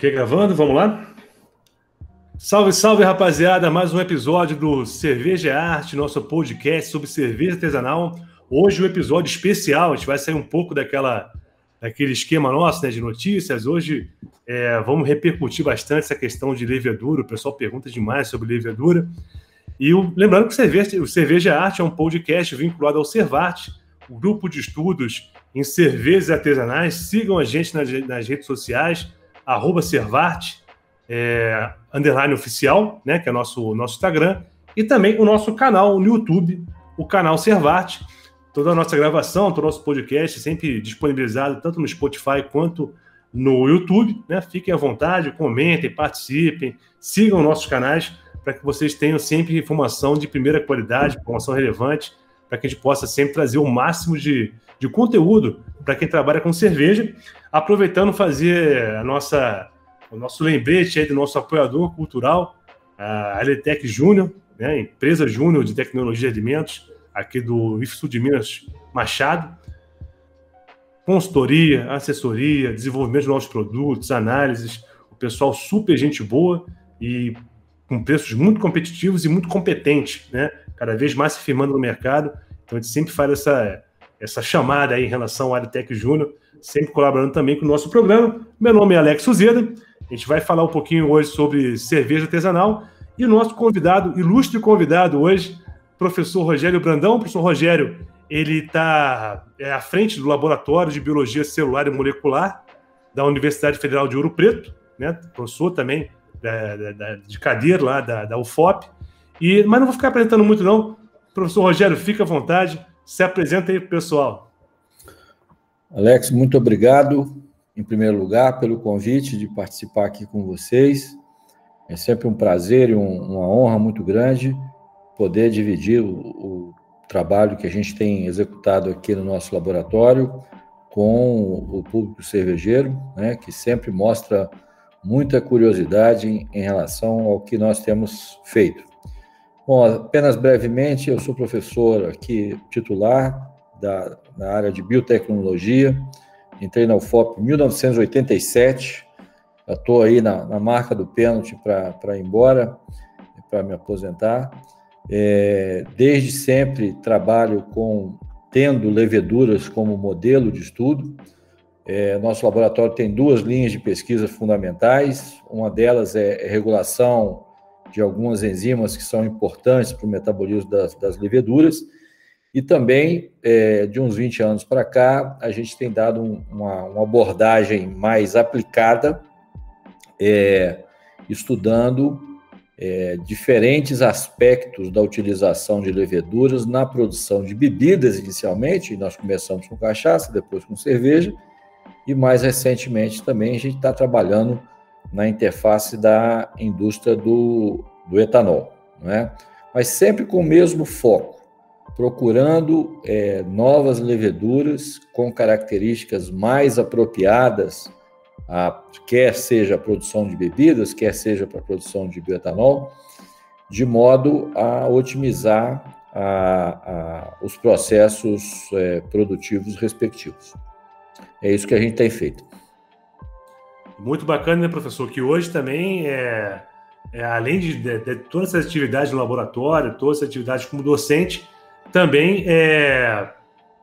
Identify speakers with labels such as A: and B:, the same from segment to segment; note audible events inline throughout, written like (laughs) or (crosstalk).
A: Ok, gravando, vamos lá? Salve, salve, rapaziada! Mais um episódio do Cerveja Arte, nosso podcast sobre cerveja artesanal. Hoje um episódio especial, a gente vai sair um pouco daquela, daquele esquema nosso né, de notícias. Hoje é, vamos repercutir bastante essa questão de levedura. O pessoal pergunta demais sobre levedura. E o, lembrando que o Cerveja, o cerveja Arte é um podcast vinculado ao Cervarte, o grupo de estudos em cervejas artesanais. Sigam a gente nas, nas redes sociais, arroba Servarte, é, underline oficial, né, que é nosso, nosso Instagram, e também o nosso canal no YouTube, o canal Servarte. Toda a nossa gravação, todo o nosso podcast sempre disponibilizado tanto no Spotify quanto no YouTube. Né? Fiquem à vontade, comentem, participem, sigam nossos canais para que vocês tenham sempre informação de primeira qualidade, informação relevante, para que a gente possa sempre trazer o máximo de, de conteúdo para quem trabalha com cerveja, aproveitando fazer a nossa, o nosso lembrete aí do nosso apoiador cultural, a Eletec Júnior, né, empresa júnior de tecnologia de alimentos, aqui do IFSU de Minas Machado. Consultoria, assessoria, desenvolvimento de novos produtos, análises, o pessoal super gente boa e com preços muito competitivos e muito competentes, né? Cada vez mais se firmando no mercado. Então a gente sempre faz essa essa chamada aí em relação ao Aritec Júnior, sempre colaborando também com o nosso programa. Meu nome é Alex Suzeda, a gente vai falar um pouquinho hoje sobre cerveja artesanal e o nosso convidado, ilustre convidado hoje, professor Rogério Brandão. O professor Rogério, ele está é, à frente do Laboratório de Biologia Celular e Molecular da Universidade Federal de Ouro Preto, né? professor também da, da, de cadeira lá da, da UFOP. E, mas não vou ficar apresentando muito, não. Professor Rogério, fica à vontade. Se apresenta aí pessoal.
B: Alex, muito obrigado, em primeiro lugar, pelo convite de participar aqui com vocês. É sempre um prazer e um, uma honra muito grande poder dividir o, o, trabalho que a gente tem executado aqui no nosso laboratório com o público cervejeiro, né, que sempre mostra muita curiosidade em relação ao que nós temos feito. Bom, apenas brevemente, eu sou professor aqui titular da, na área de biotecnologia, entrei na UFOP em 1987, já estou aí na, na, marca do pênalti para ir embora, para me aposentar. É, desde sempre trabalho com tendo leveduras como modelo de estudo. É, nosso laboratório tem duas linhas de pesquisa fundamentais. Uma delas é regulação de algumas enzimas que são importantes para o metabolismo das, das leveduras. E também, é, de uns 20 anos para cá, a gente tem dado um, uma, uma, abordagem mais aplicada, é, estudando é, diferentes aspectos da utilização de leveduras na produção de bebidas, inicialmente. Nós começamos com cachaça, depois com cerveja, e mais recentemente também a gente está trabalhando na interface da indústria do, do etanol, não é? mas sempre com o mesmo foco, procurando é, novas leveduras com características mais apropriadas, a, quer seja a produção de bebidas, quer seja para a produção de bioetanol, de modo a otimizar a, a, os processos é, produtivos respectivos. É isso que a gente tem feito.
A: Muito bacana, né, professor? Que hoje também, é, é além de, de, de, todas essas atividades no laboratório, todas essas atividades como docente, também é,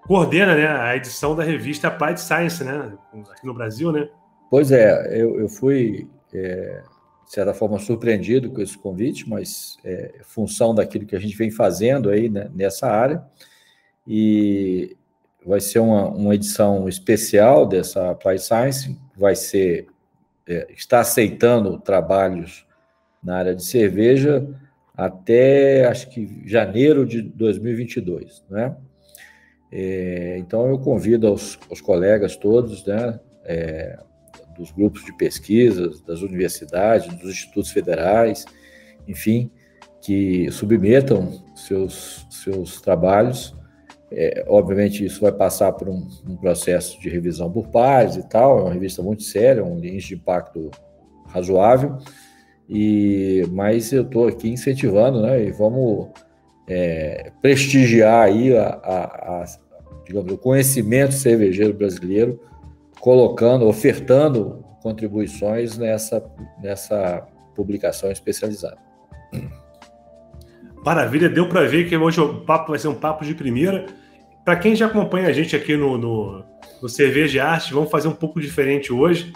A: coordena né, a edição da revista Applied Science, né? Aqui no Brasil, né?
B: Pois é, eu, eu fui, é, de certa forma, surpreendido com esse convite, mas é função daquilo que a gente vem fazendo aí né, nessa área. E vai ser uma, uma edição especial dessa Applied Science, vai ser é, está aceitando trabalhos na área de cerveja até acho que janeiro de 2022, né? É, então eu convido aos, colegas todos, né, é, dos grupos de pesquisas, das universidades, dos institutos federais, enfim, que submetam seus seus trabalhos é, obviamente, isso vai passar por um, um, processo de revisão por pares e tal. É uma revista muito séria, um índice de impacto razoável. E mas eu estou aqui incentivando, né? E vamos é, prestigiar aí a, a, a, digamos, o conhecimento cervejeiro brasileiro, colocando, ofertando contribuições nessa, nessa publicação especializada.
A: Maravilha, deu para ver que hoje o papo vai ser um papo de primeira. Para quem já acompanha a gente aqui no, no, no Cerveja Arte, vamos fazer um pouco diferente hoje.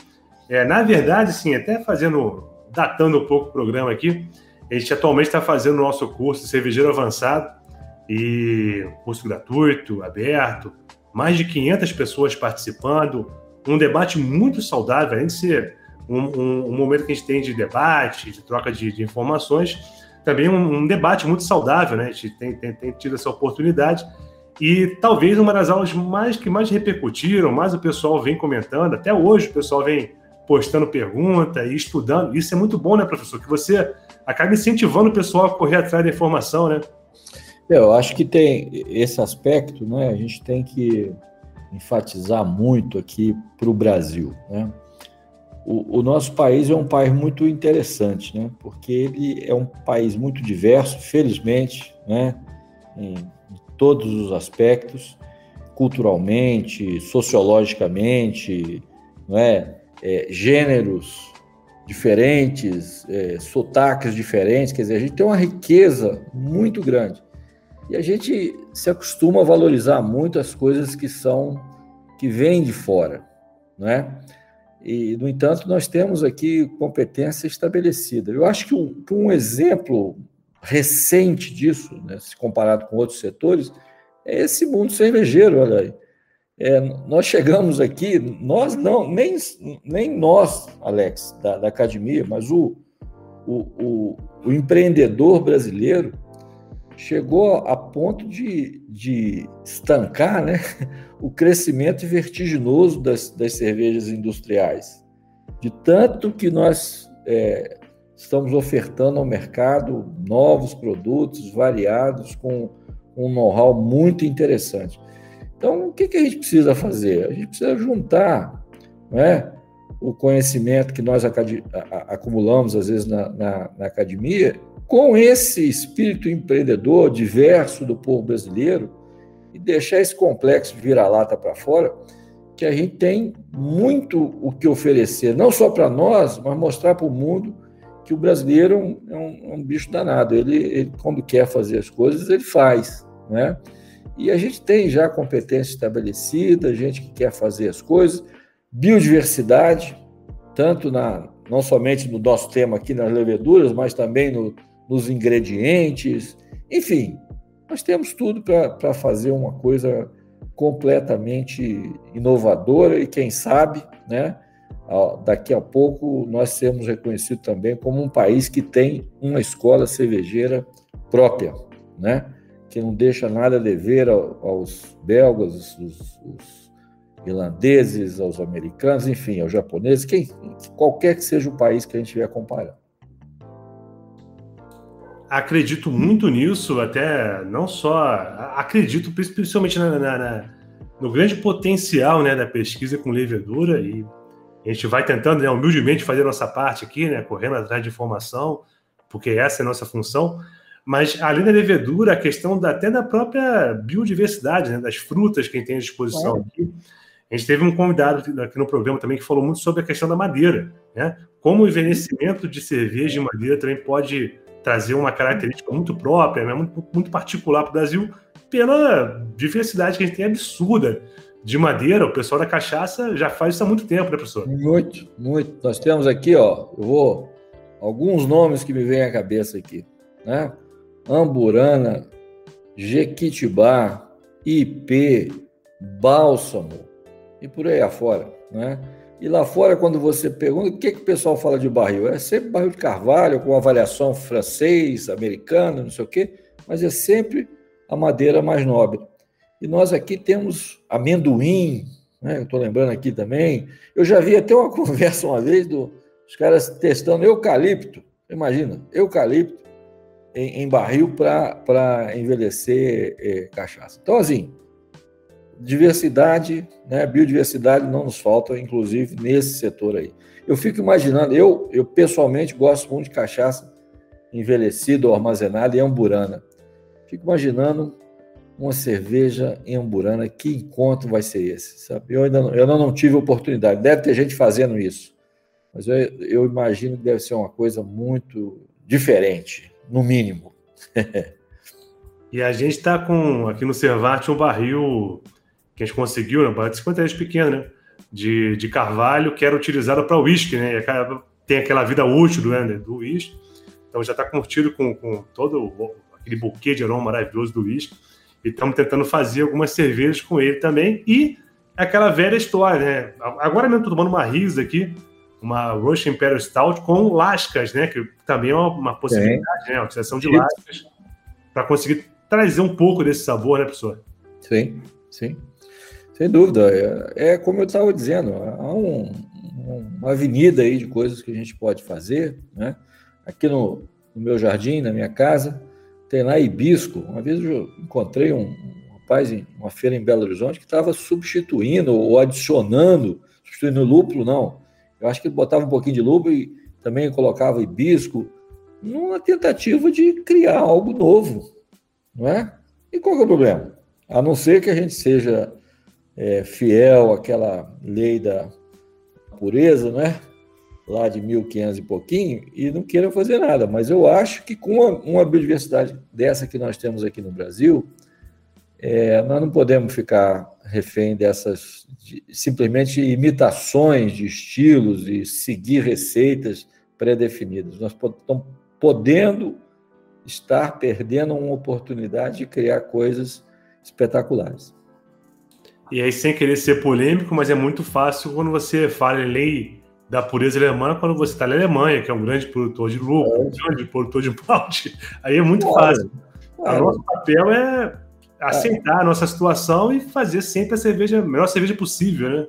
A: É, na verdade, sim, até fazendo, datando um pouco o programa aqui, a gente atualmente está fazendo o nosso curso cervejeiro avançado e curso gratuito, aberto, mais de 500 pessoas participando, um debate muito saudável, além de ser um, um, um momento que a gente tem de debate, de troca de, de informações, também um, um, debate muito saudável, né? A gente tem, tem, tem, tido essa oportunidade e talvez uma das aulas mais que mais repercutiram, mais o pessoal vem comentando, até hoje o pessoal vem postando pergunta e estudando. Isso é muito bom, né, professor? Que você acaba incentivando o pessoal a correr atrás da informação, né?
B: Eu acho que tem esse aspecto, né? A gente tem que enfatizar muito aqui para o Brasil, né? O, o, nosso país é um país muito interessante, né? Porque ele é um país muito diverso, felizmente, né? Em, todos os aspectos, culturalmente, sociologicamente, não é? é gêneros diferentes, é, sotaques diferentes, quer dizer, a gente tem uma riqueza muito grande. E a gente se acostuma a valorizar muito as coisas que são, que vêm de fora, não é? E, no entanto, nós temos aqui competência estabelecida. Eu acho que um, um exemplo recente disso, né, se comparado com outros setores, é esse mundo cervejeiro, olha aí. É, nós chegamos aqui, nós não, nem, nem nós, Alex, da, da academia, mas o, o, o, o empreendedor brasileiro chegou a ponto de, de estancar né, (laughs) o crescimento vertiginoso das, das cervejas industriais. De tanto que nós é, estamos ofertando ao mercado novos produtos variados, com um know-how muito interessante. Então, o que, que a gente precisa fazer? A gente precisa juntar né, o conhecimento que nós acumulamos, às vezes, na, na, na academia, com esse espírito empreendedor diverso do povo brasileiro e deixar esse complexo vira-lata para fora, que a gente tem muito o que oferecer, não só para nós, mas mostrar para o mundo que o brasileiro é um, é um, é um bicho danado. Ele, ele, quando quer fazer as coisas, ele faz, né? E a gente tem já competência estabelecida, gente que quer fazer as coisas, biodiversidade, tanto na não somente no nosso tema aqui nas leveduras, mas também no, nos ingredientes, enfim, nós temos tudo para fazer uma coisa completamente inovadora e quem sabe, né, daqui a pouco nós sermos reconhecidos também como um país que tem uma escola cervejeira própria, né, que não deixa nada a dever aos belgas, os, os irlandeses, aos americanos, enfim, aos japoneses, quem, qualquer que seja o país que a gente estiver comparando
A: acredito muito nisso, até não só. Acredito principalmente na, na, na, no grande potencial né, da pesquisa com levedura e a gente vai tentando, né, humildemente, fazer a nossa parte aqui, né, correndo atrás de informação, porque essa é a nossa função. Mas, além da levedura, a questão da, até da própria biodiversidade, né, das frutas que a gente tem à disposição é. aqui. A gente teve um convidado aqui no programa também que falou muito sobre a questão da madeira, né? Como o envelhecimento de cerveja de madeira também pode trazer uma característica muito própria, né, muito, muito particular para o Brasil, pela diversidade que a gente tem absurda de madeira. O pessoal da cachaça já faz isso há muito tempo, né, professor?
B: Muito, muito. Nós temos aqui, ó, eu vou alguns nomes que me vêm à cabeça aqui, né? Amburana, Jequitibá, IP, Bálsamo e por aí afora, né? E lá fora, quando você pergunta o que, que o pessoal fala de barril, é sempre barril de carvalho, com avaliação francês, americana, não sei o quê, mas é sempre a madeira mais nobre. E nós aqui temos amendoim, né? eu estou lembrando aqui também. Eu já vi até uma (laughs) conversa uma vez dos caras testando eucalipto, imagina, eucalipto em, em barril para envelhecer é, cachaça. Então, assim, diversidade, né, biodiversidade não nos falta, inclusive nesse setor aí. Eu fico imaginando, eu, eu pessoalmente gosto muito de cachaça envelhecida ou armazenada em amburana. Fico imaginando uma cerveja em amburana, que encontro vai ser esse? Sabe? Eu ainda não, eu não tive oportunidade, deve ter gente fazendo isso. mas eu, eu imagino que deve ser uma coisa muito diferente, no mínimo. (laughs)
A: e a gente está com aqui no Cervate um barril que a gente conseguiu, né? barril de 50 reais pequeno, né? De, de carvalho que era utilizado para uísque, né? E tem aquela vida útil né, do uísque. Então já está curtido com, com todo aquele buquê de aroma maravilhoso do uísque. E estamos tentando fazer algumas cervejas com ele também. E aquela velha história, né? Agora mesmo estou tomando uma risa aqui, uma Russian Imperial Stout com lascas, né? Que também é uma, possibilidade, Sim. né? A utilização de lascas para conseguir trazer um pouco desse sabor, né, professor?
B: Sim, sim. Sem dúvida. É, é como eu estava dizendo, há um, uma avenida aí de coisas que a gente pode fazer, né? Aqui no, no meu jardim, na minha casa, tem lá hibisco. Uma vez eu encontrei um, um rapaz em uma feira em Belo Horizonte que estava substituindo ou adicionando, substituindo lúpulo, não. Eu acho que ele botava um pouquinho de lúpulo e também colocava hibisco, numa tentativa de criar algo novo, não é? E qual é o problema? A não ser que a gente seja é, fiel àquela lei da pureza, né? Lá de 1500 e pouquinho, e não queira fazer nada. Mas eu acho que com uma, uma biodiversidade dessa que nós temos aqui no Brasil, é, nós não podemos ficar refém dessas de, simplesmente imitações de estilos e seguir receitas pré-definidas. Nós estamos podendo estar perdendo uma oportunidade de criar coisas espetaculares.
A: E aí, sem querer ser polêmico, mas é muito fácil quando você fala em lei da pureza alemã, quando você está na Alemanha, que é um grande produtor de lucro, é. um grande produtor de malte, (laughs) aí é muito claro. fácil. Claro. O nosso papel é aceitar a nossa situação e fazer sempre a cerveja, a melhor cerveja possível, né?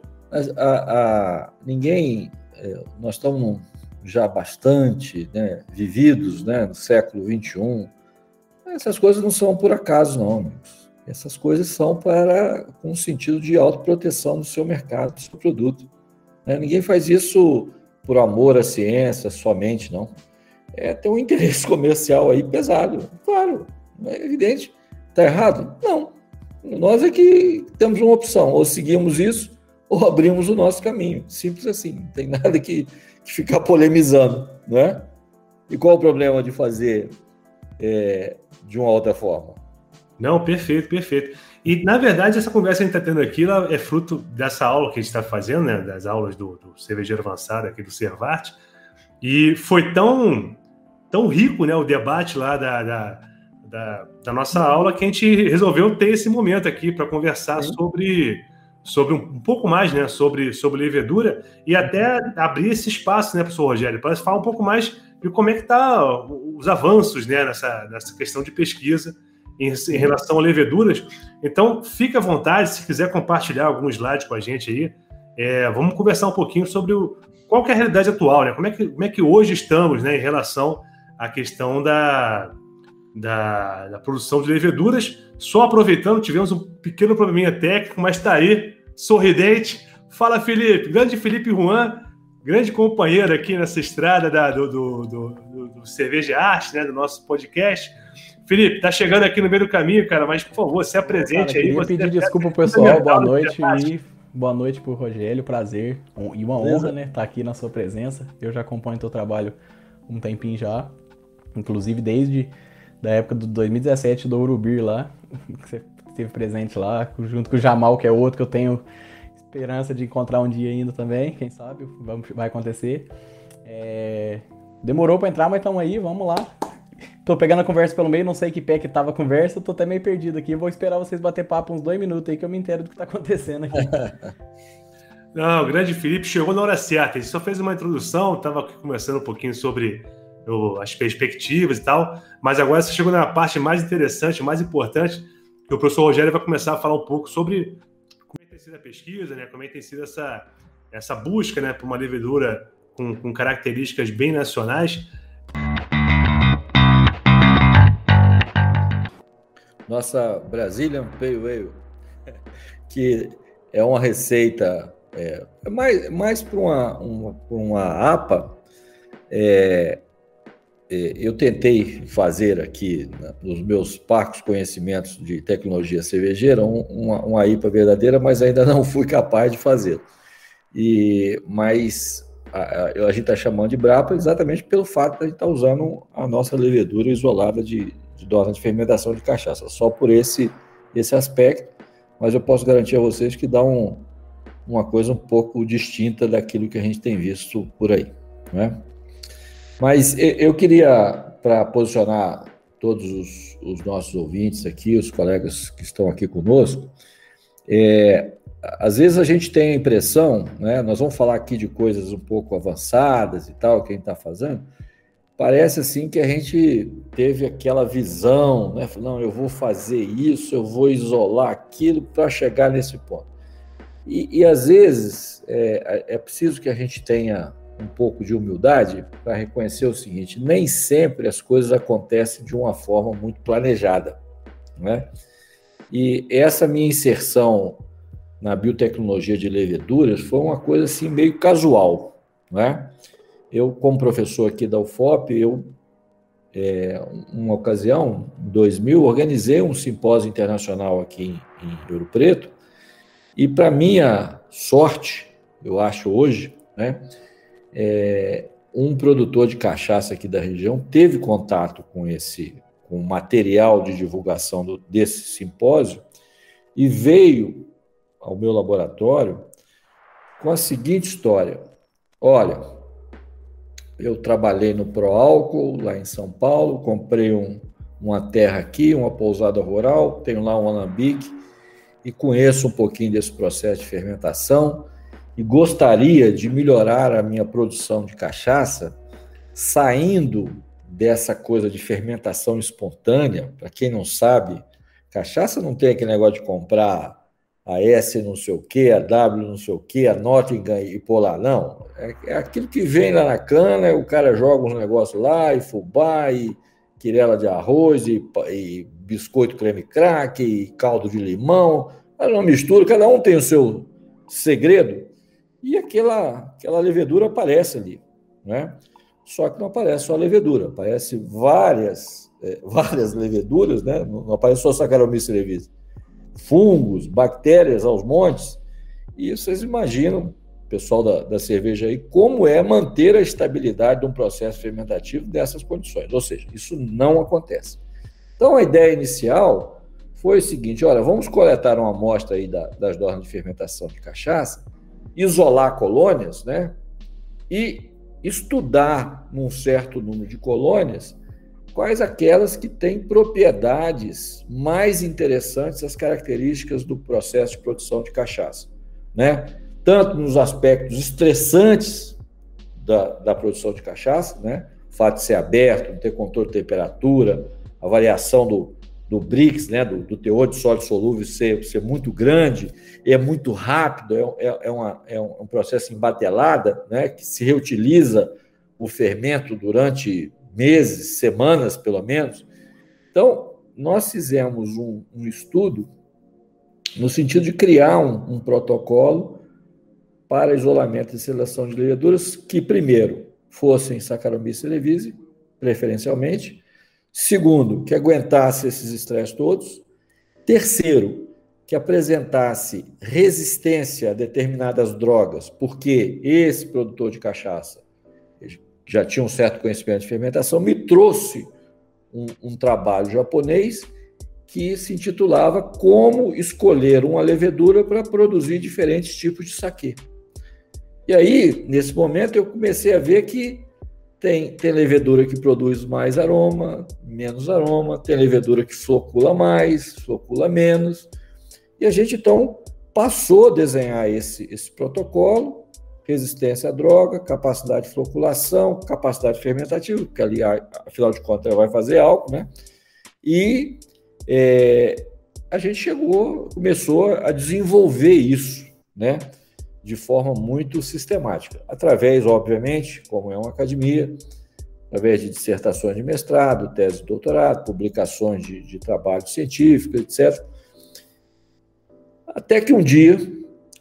B: A, a, ninguém, é, nós estamos já bastante né, vividos né, no século XXI, essas coisas não são por acaso, não, amigos. Essas coisas são para com um sentido de autoproteção do seu mercado, do seu produto. Né? Ninguém faz isso por amor à ciência somente, não. É ter um (laughs) interesse comercial aí pesado. Claro, é evidente. Está errado? Não. Nós é que temos uma opção, ou seguimos isso, ou abrimos o nosso caminho. Simples assim, não tem (laughs) nada que, que ficar polemizando, né? E qual o problema de fazer é, de uma outra forma?
A: Não, perfeito, perfeito. E, na verdade, essa conversa que a gente está tendo aqui é fruto dessa aula que a gente está fazendo, né? Das aulas do, do cervejeiro avançado aqui do Servart. E foi tão, tão rico né, o debate lá da, da, da, da nossa aula que a gente resolveu ter esse momento aqui para conversar Sim. sobre, sobre um, um, pouco mais né, sobre, sobre levedura e até abrir esse espaço, né, professor Rogério, para falar um pouco mais de como é que tá os avanços né, nessa, nessa questão de pesquisa em, em, relação a leveduras. Então, fique à vontade, se quiser compartilhar algum slide com a gente aí. É, vamos conversar um pouquinho sobre o, qual é a realidade atual, né? Como é que, como é que hoje estamos né, em relação à questão da, da, da produção de leveduras. Só aproveitando, tivemos um pequeno probleminha técnico, mas está aí, sorridente. Fala, Felipe, grande Felipe Juan, grande companheiro aqui nessa estrada da, do, do, do, do Cerveja Arte, né, do nosso podcast. Felipe, tá chegando aqui no meio do caminho, cara, mas por favor, se apresente cara, aí.
C: Queria pedir desculpa pro pessoal, boa noite e boa noite pro Rogério, prazer e uma honra, né, estar tá aqui na sua presença. Eu já acompanho teu trabalho um tempinho já, inclusive desde da época do 2017 do Urubir lá, (laughs) que você esteve presente lá, junto com o Jamal, que é outro que eu tenho esperança de encontrar um dia ainda também, quem sabe, vai acontecer. É... Demorou para entrar, mas estamos aí, vamos lá. Tô pegando a conversa pelo meio, não sei que pé que tava a conversa, tô até meio perdido aqui. Vou esperar vocês bater papo uns dois minutos aí que eu me entero do que tá acontecendo aqui. (laughs)
A: Não, o grande Felipe chegou na hora certa. Ele só fez uma introdução, aqui conversando um pouquinho sobre o, as perspectivas e tal, mas agora você chegou na parte mais interessante, mais importante, que o professor Rogério vai começar a falar um pouco sobre como é tem sido a pesquisa, né? como é tem sido essa, essa busca né, por uma levedura com, com características bem nacionais.
B: Nossa Brazilian Pale Ale, (laughs) que é uma receita é, é mais, mais para uma, uma, uma APA. É, é, eu tentei fazer aqui, nos meus parcos conhecimentos de tecnologia cervejeira, um, uma, uma IPA verdadeira, mas ainda não fui capaz de fazer. E, mas a, a, a gente está chamando de brapa exatamente pelo fato de a gente estar tá usando a nossa levedura isolada de, de de fermentação de cachaça, só por esse, esse aspecto, mas eu posso garantir a vocês que dá um, uma coisa um pouco distinta daquilo que a gente tem visto por aí. Né? Mas eu queria, para posicionar todos os, os, nossos ouvintes aqui, os colegas que estão aqui conosco, é, às vezes a gente tem a impressão, né, nós vamos falar aqui de coisas um pouco avançadas e tal, que a gente está fazendo, parece assim que a gente teve aquela visão, né, não, eu vou fazer isso, eu vou isolar aquilo para chegar nesse ponto. E, e às vezes é, é preciso que a gente tenha um pouco de humildade para reconhecer o seguinte: nem sempre as coisas acontecem de uma forma muito planejada, né? E essa minha inserção na biotecnologia de leveduras foi uma coisa assim meio casual, né? Eu, como professor aqui da UFOP, eu, é, uma ocasião, em 2000, organizei um simpósio internacional aqui em, em Ouro Preto, e para minha sorte, eu acho hoje, né, é, um produtor de cachaça aqui da região teve contato com esse com o material de divulgação do, desse simpósio e veio ao meu laboratório com a seguinte história: olha, eu trabalhei no Proálcool lá em São Paulo, comprei um, uma terra aqui, uma pousada rural, tenho lá um alambique e conheço um pouquinho desse processo de fermentação e gostaria de melhorar a minha produção de cachaça saindo dessa coisa de fermentação espontânea. Para quem não sabe, cachaça não tem aquele negócio de comprar a S não sei o que, a W não sei o que, a Nottingham e polar, não. É, é, aquilo que vem lá na cana, o cara joga uns negócios lá, e fubá, e quirela de arroz, e, e biscoito creme crack, e caldo de limão. Ela não mistura, cada um tem o seu segredo, e aquela, aquela levedura aparece ali, né? Só que não aparece só a levedura, aparece várias, é, (laughs) várias leveduras, né? Não, aparece só Saccharomyces cerevisiae fungos, bactérias aos montes. E vocês imaginam, pessoal da, da cerveja aí, como é manter a estabilidade de um processo fermentativo dessas condições. Ou seja, isso não acontece. Então, a ideia inicial foi o seguinte: olha, vamos coletar uma amostra aí da, das normas de fermentação de cachaça, isolar colônias, né? E estudar num certo número de colônias quais aquelas que têm propriedades mais interessantes, as características do processo de produção de cachaça, né? Tanto nos aspectos estressantes da, da produção de cachaça, né? O fato de ser aberto, não ter controle de temperatura, a variação do, do BRICS, né? Do, do teor de sólido solúvel ser, ser muito grande, é muito rápido, é, é, é, uma, é um processo embatelada, né? Que se reutiliza o fermento durante meses, semanas pelo menos. Então, nós fizemos um, um estudo no sentido de criar um, um, protocolo para isolamento e seleção de leveduras que, primeiro, fossem Saccharomyces cerevisiae, preferencialmente. Segundo, que aguentasse esses estresses todos. Terceiro, que apresentasse resistência a determinadas drogas, porque esse produtor de cachaça já tinha um certo conhecimento de fermentação, me trouxe um, um trabalho japonês que se intitulava Como Escolher uma Levedura para Produzir Diferentes Tipos de Saquê. E aí, nesse momento, eu comecei a ver que tem, tem levedura que produz mais aroma, menos aroma, tem levedura que flocula mais, flocula menos. E a gente, então, passou a desenhar esse, esse protocolo resistência à droga, capacidade de floculação, capacidade fermentativa, que ali, afinal de contas, ela vai fazer álcool, né? E é, a gente chegou, começou a desenvolver isso, né? De forma muito sistemática, através, obviamente, como é uma academia, através de dissertações de mestrado, tese de doutorado, publicações de, de trabalho científico, etc. Até que um dia,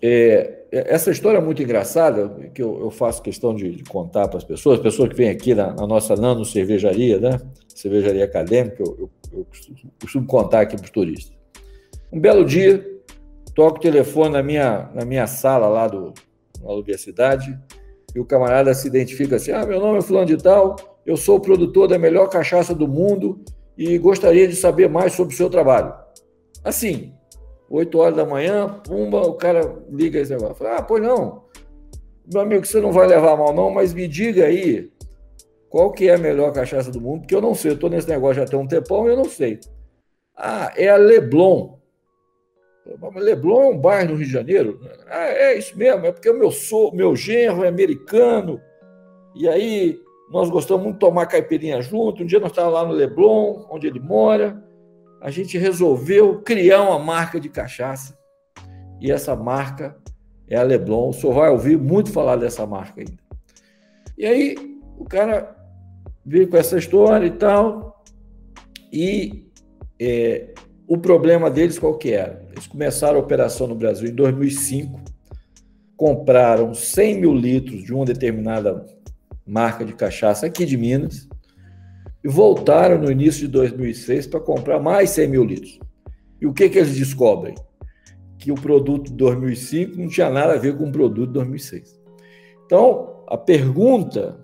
B: é, essa história é muito engraçada, que eu, eu faço questão de, de contar para as pessoas, pessoas que vêm aqui na, na, nossa nano cervejaria, né? Cervejaria acadêmica, eu, eu, eu costumo contar aqui para os turistas. Um belo dia, toco o telefone na minha, na minha sala lá do, na universidade, e o camarada se identifica assim: ah, meu nome é Fulano de Tal, eu sou o produtor da melhor cachaça do mundo e gostaria de saber mais sobre o seu trabalho. Assim, 8 horas da manhã, pumba, o cara liga esse negócio. Fala, ah, pois não, meu amigo, você não vai levar mal não, mas me diga aí qual que é a melhor cachaça do mundo, porque eu não sei, eu estou nesse negócio já tem um tempão eu não sei. Ah, é a Leblon. Leblon é um bairro no Rio de Janeiro? Ah, é isso mesmo, é porque o meu, sou, meu genro é americano, e aí nós gostamos muito de tomar caipirinha junto. Um dia nós estávamos lá no Leblon, onde ele mora, a gente resolveu criar uma marca de cachaça, e essa marca é a Leblon. O senhor vai ouvir muito falar dessa marca ainda. E aí o cara veio com essa história e tal, e é, o problema deles qual que era? Eles começaram a operação no Brasil em 2005, compraram 100 mil litros de uma determinada marca de cachaça aqui de Minas e voltaram no início de 2006 para comprar mais 100 mil litros. E o que, que eles descobrem? Que o produto de 2005 não tinha nada a ver com o produto de 2006. Então, a pergunta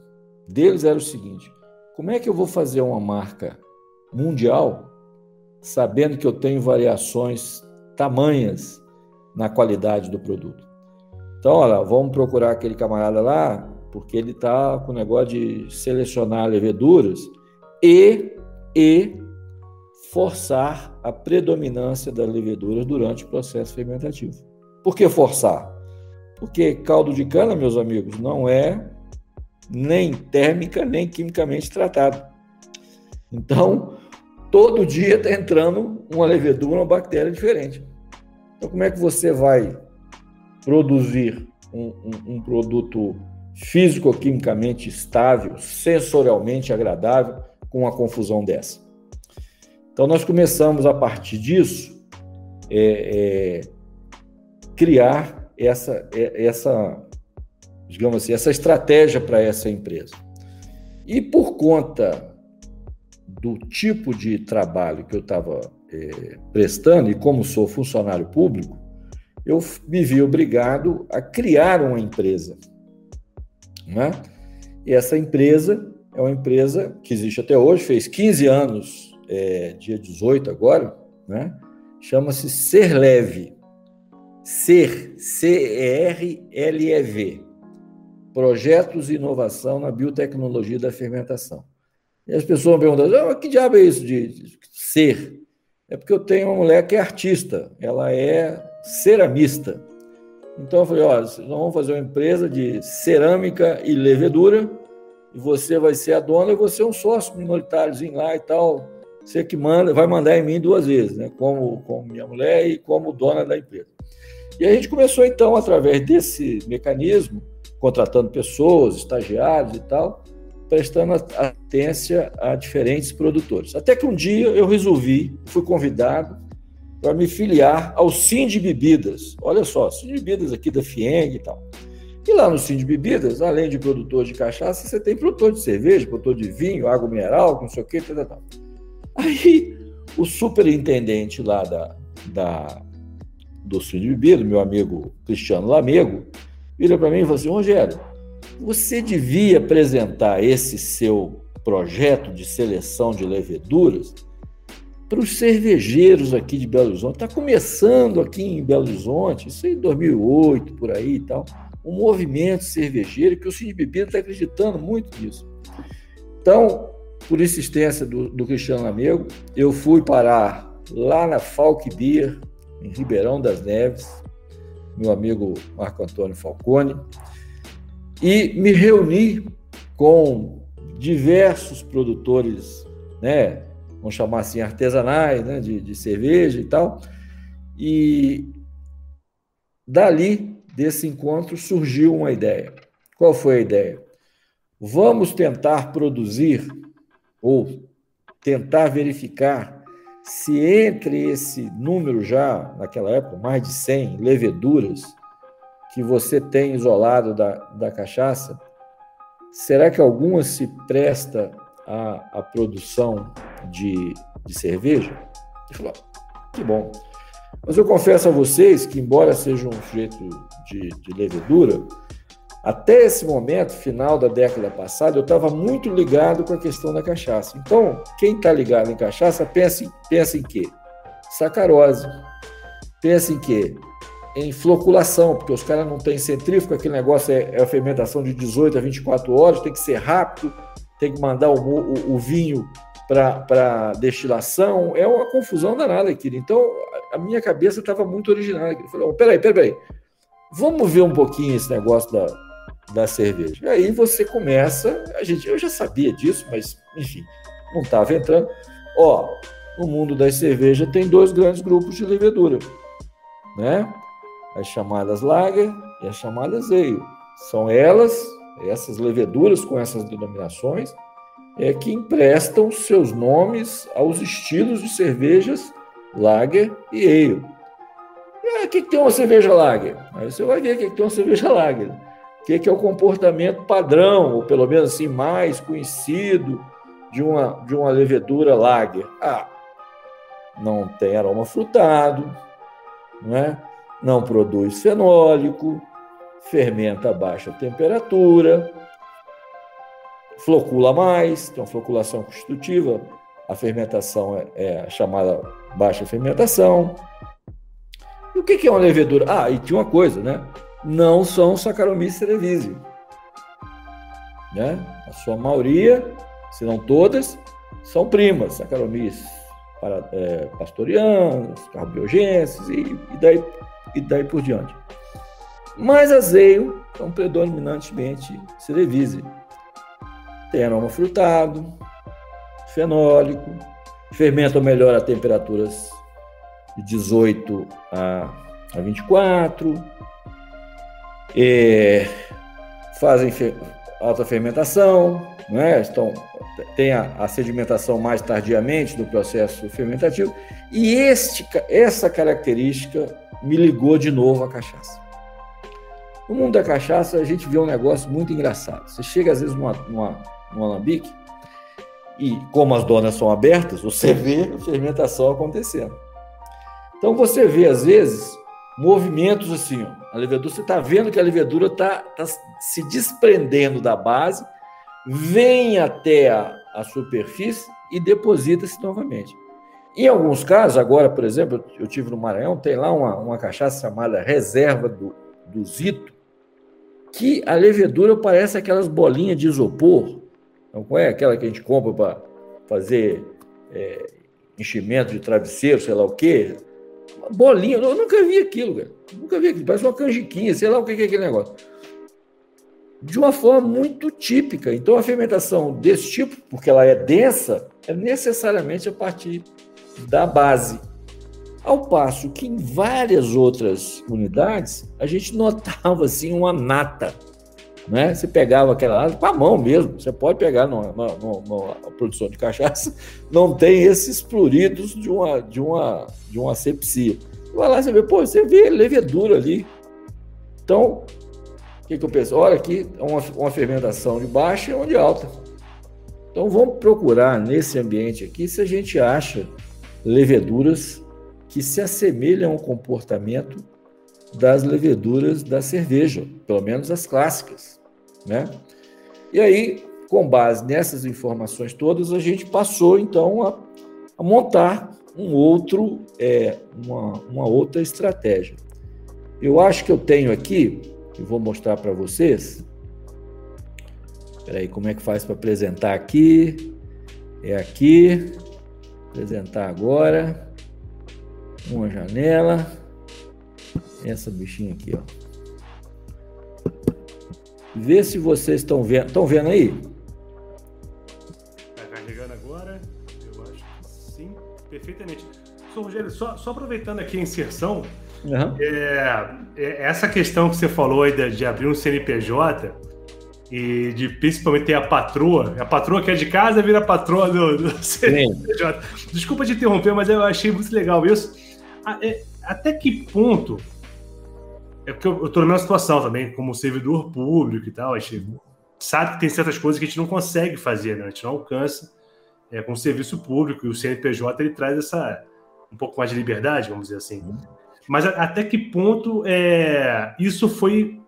B: deles era o seguinte: como é que eu vou fazer uma marca mundial sabendo que eu tenho variações tamanhas na qualidade do produto. Então, olha, vamos procurar aquele camarada lá, porque ele está com o negócio de selecionar leveduras e, e forçar a predominância das leveduras durante o processo fermentativo. Por que forçar? Porque caldo de cana, meus amigos, não é nem térmica nem quimicamente tratado. Então, todo dia está entrando uma levedura, uma bactéria diferente. Então, como é que você vai produzir um, um, um produto físico-quimicamente estável, sensorialmente agradável, com uma confusão dessa? Então, nós começamos a partir disso é, é, criar essa, é, essa, digamos assim, essa estratégia para essa empresa. E por conta do tipo de trabalho que eu estava é, prestando, e como sou funcionário público, eu me vi obrigado a criar uma empresa. Né? E essa empresa é uma empresa que existe até hoje, fez 15 anos, é, dia 18 agora, né? chama-se Ser Leve. Ser, C-E-R-L-E-V. Projetos e Inovação na Biotecnologia da Fermentação. E as pessoas perguntam, ah, que diabo é isso de ser? É porque eu tenho uma mulher que é artista, ela é ceramista. Então eu falei, olha, nós vamos fazer uma empresa de cerâmica e levedura, e você vai ser a dona e você é um sócio minoritáriozinho lá e tal. Você que manda, vai mandar em mim duas vezes, né? Como, como minha mulher e como dona da empresa. E a gente começou, então, através desse mecanismo, contratando pessoas, estagiários e tal, prestando atência a diferentes produtores. Até que um dia eu resolvi, fui convidado para me filiar ao Sim de Bebidas. Olha só, Sim de Bebidas aqui da FIENG e tal. E lá no Sim de Bebidas, além de produtor de cachaça, você tem produtor de cerveja, produtor de vinho, água mineral, não sei o que, tal, tal. Aí o superintendente lá da, da, do Sim de Bebidas, meu amigo Cristiano Lamego, vira para mim e fala assim, Rogério, você devia apresentar esse seu projeto de seleção de leveduras para os cervejeiros aqui de Belo Horizonte. Está começando aqui em Belo Horizonte, isso em 2008, por aí e tal, um movimento cervejeiro que o Cine Bebida está acreditando muito nisso. Então, por insistência do, do Cristiano Amigo, eu fui parar lá na Falk Beer, em Ribeirão das Neves, meu amigo Marco Antônio Falcone, e me reuni com diversos produtores, né, vamos chamar assim, artesanais, né, de, de cerveja e tal, e dali, desse encontro, surgiu uma ideia. Qual foi a ideia? Vamos tentar produzir ou tentar verificar se entre esse número já, naquela época, mais de 100 leveduras que você tem isolado da, da cachaça, será que alguma se presta à, à produção de, de cerveja? Ele falou, que bom. Mas eu confesso a vocês que, embora seja um sujeito de, de levedura, Até esse momento, final da década passada, eu estava muito ligado com a questão da cachaça. Então, quem está ligado em cachaça, pensa, em, pensa em quê? Sacarose. Pensa em quê? Em floculação, porque os caras não têm centrífuga, aquele negócio é, é, a fermentação de 18 a 24 horas, tem que ser rápido, tem que mandar o, o, o vinho para destilação. É uma confusão danada aquilo. Então, a minha cabeça estava muito original. Eu falei, oh, peraí, peraí, vamos ver um pouquinho esse negócio da, da cerveja. E aí você começa, a gente, eu já sabia disso, mas enfim, não estava entrando. Ó, no mundo das cervejas tem dois grandes grupos de levedura, né? As chamadas lager e as chamadas ale. São elas, essas leveduras com essas denominações, é que emprestam seus nomes aos estilos de cervejas lager e ale. E o que, que tem uma cerveja lager? Aí você vai ver o que, que tem uma cerveja lager que, que é o comportamento padrão, ou pelo menos assim, mais conhecido de uma, de uma levedura lager? Ah, não tem aroma frutado, não, é? não produz fenólico, fermenta a baixa temperatura, flocula mais, tem uma floculação constitutiva, a fermentação é, é a chamada baixa fermentação. E o que é uma levedura? Ah, e tinha uma coisa, né? não são Saccharomyces cerevisiae. Né? A sua maioria, se não todas, são primas, Saccharomyces para, é, carbiogenses e, e, daí, e daí por diante. Mas as ale são predominantemente cerevisiae. Tem aroma frutado, fenólico, fermentam melhor a temperaturas de 18 a, a 24, é, fazem alta fermentação, né? Estão, tem a, a, sedimentação mais tardiamente do processo fermentativo, e este, essa característica me ligou de novo à cachaça. No mundo da cachaça, a gente vê um negócio muito engraçado. Você chega, às vezes, numa, numa, num alambique, e como as donas são abertas, você vê a fermentação acontecendo. Então, você vê, às vezes, movimentos assim, ó. A levedura, você está vendo que a levedura está tá se desprendendo da base, vem até a, a superfície e deposita-se novamente. Em alguns casos, agora, por exemplo, eu tive no Maranhão, tem lá uma, uma cachaça chamada Reserva do, do Zito, que a levedura parece aquelas bolinhas de isopor, não é aquela que a gente compra para fazer é, enchimento de travesseiro, sei lá o quê, uma bolinha, eu nunca vi aquilo, cara. Nunca vi aquilo. Parece uma canjiquinha, sei lá o que é aquele negócio. De uma forma muito típica. Então, a fermentação desse tipo, porque ela é densa, é necessariamente a partir da base. Ao passo que em várias outras unidades, a gente notava assim uma nata né? Você pegava aquela com a mão mesmo. Você pode pegar numa, produção de cachaça, (laughs) não tem esses pluridos de uma, de uma, de uma asepsia. Vai lá, você vê, pô, você vê levedura ali. Então, o que, que eu penso? Olha aqui, uma, uma fermentação de baixa e uma de alta. Então, vamos procurar nesse ambiente aqui se a gente acha leveduras que se assemelham ao comportamento das leveduras da cerveja, pelo menos as clássicas. Né? E aí, com base nessas informações todas, a gente passou então a, a montar um outro, é, uma, uma outra estratégia. Eu acho que eu tenho aqui, e vou mostrar para vocês. Espera aí, como é que faz para apresentar aqui? É aqui. Apresentar agora. Uma janela. Essa bichinha aqui, ó. Vê se vocês estão vendo. Estão vendo aí?
A: Está carregando agora? Eu acho que sim, perfeitamente. Sr. Rogério, só, só aproveitando aqui a inserção, uhum. é, é, essa questão que você falou aí de, de, abrir um CNPJ e de principalmente ter a patroa, a patroa que é de casa vira a patroa do, do (laughs) CNPJ. Desculpa te interromper, mas eu achei muito legal isso. É, até que ponto é porque eu, estou na mesma situação também, como servidor público e tal. A gente sabe que tem certas coisas que a gente não consegue fazer, né? A gente não alcança é, com o serviço público e o CNPJ ele traz essa um pouco mais de liberdade, vamos dizer assim. Mas a, até que ponto é, isso foi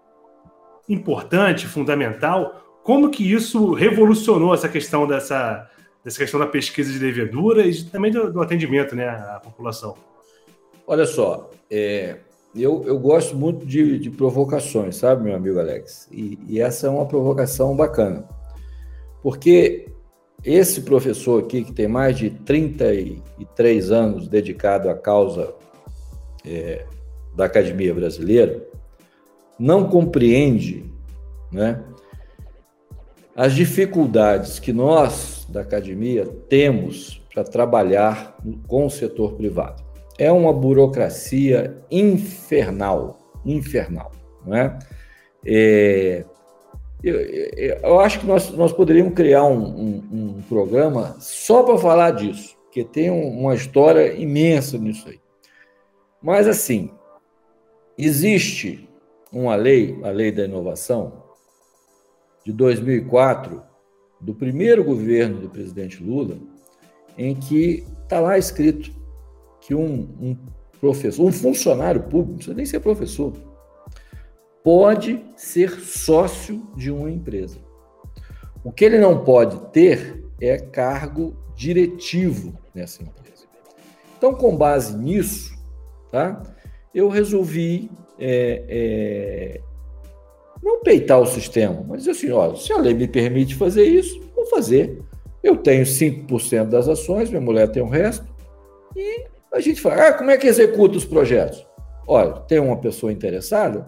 A: importante, fundamental. Como que isso revolucionou essa questão dessa, dessa questão da pesquisa de levedura e também do, do atendimento né, à população?
B: Olha só, é, eu, eu gosto muito de, de, provocações, sabe, meu amigo Alex? E, e, essa é uma provocação bacana. Porque esse professor aqui, que tem mais de 33 anos dedicado à causa é, da academia brasileira, não compreende né, as dificuldades que nós, da academia, temos para trabalhar com o setor privado. É uma burocracia infernal, infernal, não é? é eu, eu, acho que nós, nós poderíamos criar um, um, um programa só para falar disso, porque tem uma história imensa nisso aí. Mas, assim, existe uma lei, a Lei da Inovação, de 2004, do primeiro governo do presidente Lula, em que está lá escrito que um, um professor, um funcionário público, não precisa nem ser professor, pode ser sócio de uma empresa. O que ele não pode ter é cargo diretivo nessa empresa. Então, com base nisso, tá, eu resolvi é, é, não peitar o sistema, mas dizer assim: olha, se a lei me permite fazer isso, vou fazer. Eu tenho 5% das ações, minha mulher tem o resto, e a gente fala: ah, como é que executa os projetos? Olha, tem uma pessoa interessada,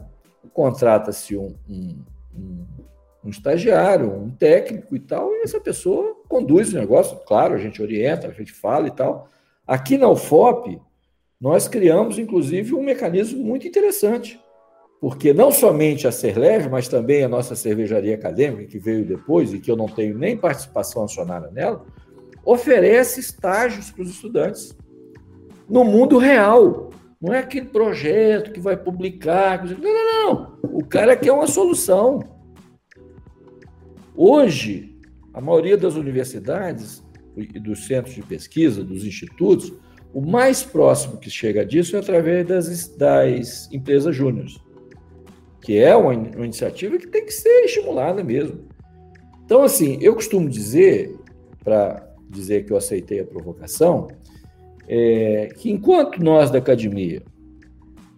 B: contrata-se um, um, um, um, estagiário, um técnico e tal, e essa pessoa conduz o negócio. Claro, a gente orienta, a gente fala e tal. Aqui na UFOP, nós criamos, inclusive, um mecanismo muito interessante, porque não somente a Serleve, mas também a nossa cervejaria acadêmica, que veio depois e que eu não tenho nem participação acionária nela, oferece estágios para os estudantes no mundo real. Não é aquele projeto que vai publicar. Não, não, não. O cara quer uma solução. Hoje, a maioria das universidades e dos centros de pesquisa, dos institutos, o mais próximo que chega disso é através das, das empresas júniores, que é uma, uma iniciativa que tem que ser estimulada mesmo. Então, assim, eu costumo dizer, para dizer que eu aceitei a provocação, é, que enquanto nós da academia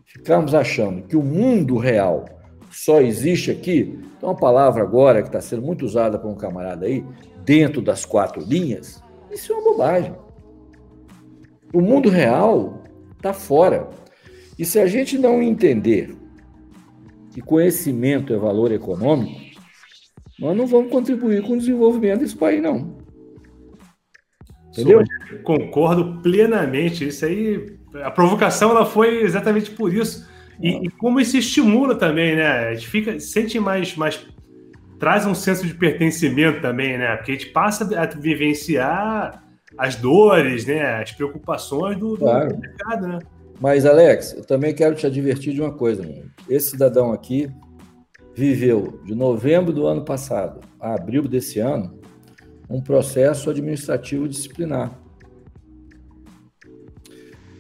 B: ficarmos achando que o mundo real só existe aqui, então a palavra agora que está sendo muito usada por um camarada aí, dentro das quatro linhas, isso é uma bobagem. O mundo real está fora. E se a gente não entender que conhecimento é valor econômico, nós não vamos contribuir com o desenvolvimento desse país, não.
A: Entendeu? Concordo plenamente. Isso aí, a provocação ela foi exatamente por isso. E, e, como isso estimula também, né? A gente fica, sente mais, mais. traz um senso de pertencimento também, né? Porque a gente passa a vivenciar as dores, né? As preocupações do, claro. do mercado, né?
B: Mas, Alex, eu também quero te advertir de uma coisa, meu. Esse cidadão aqui viveu de novembro do ano passado a abril desse ano um processo administrativo disciplinar.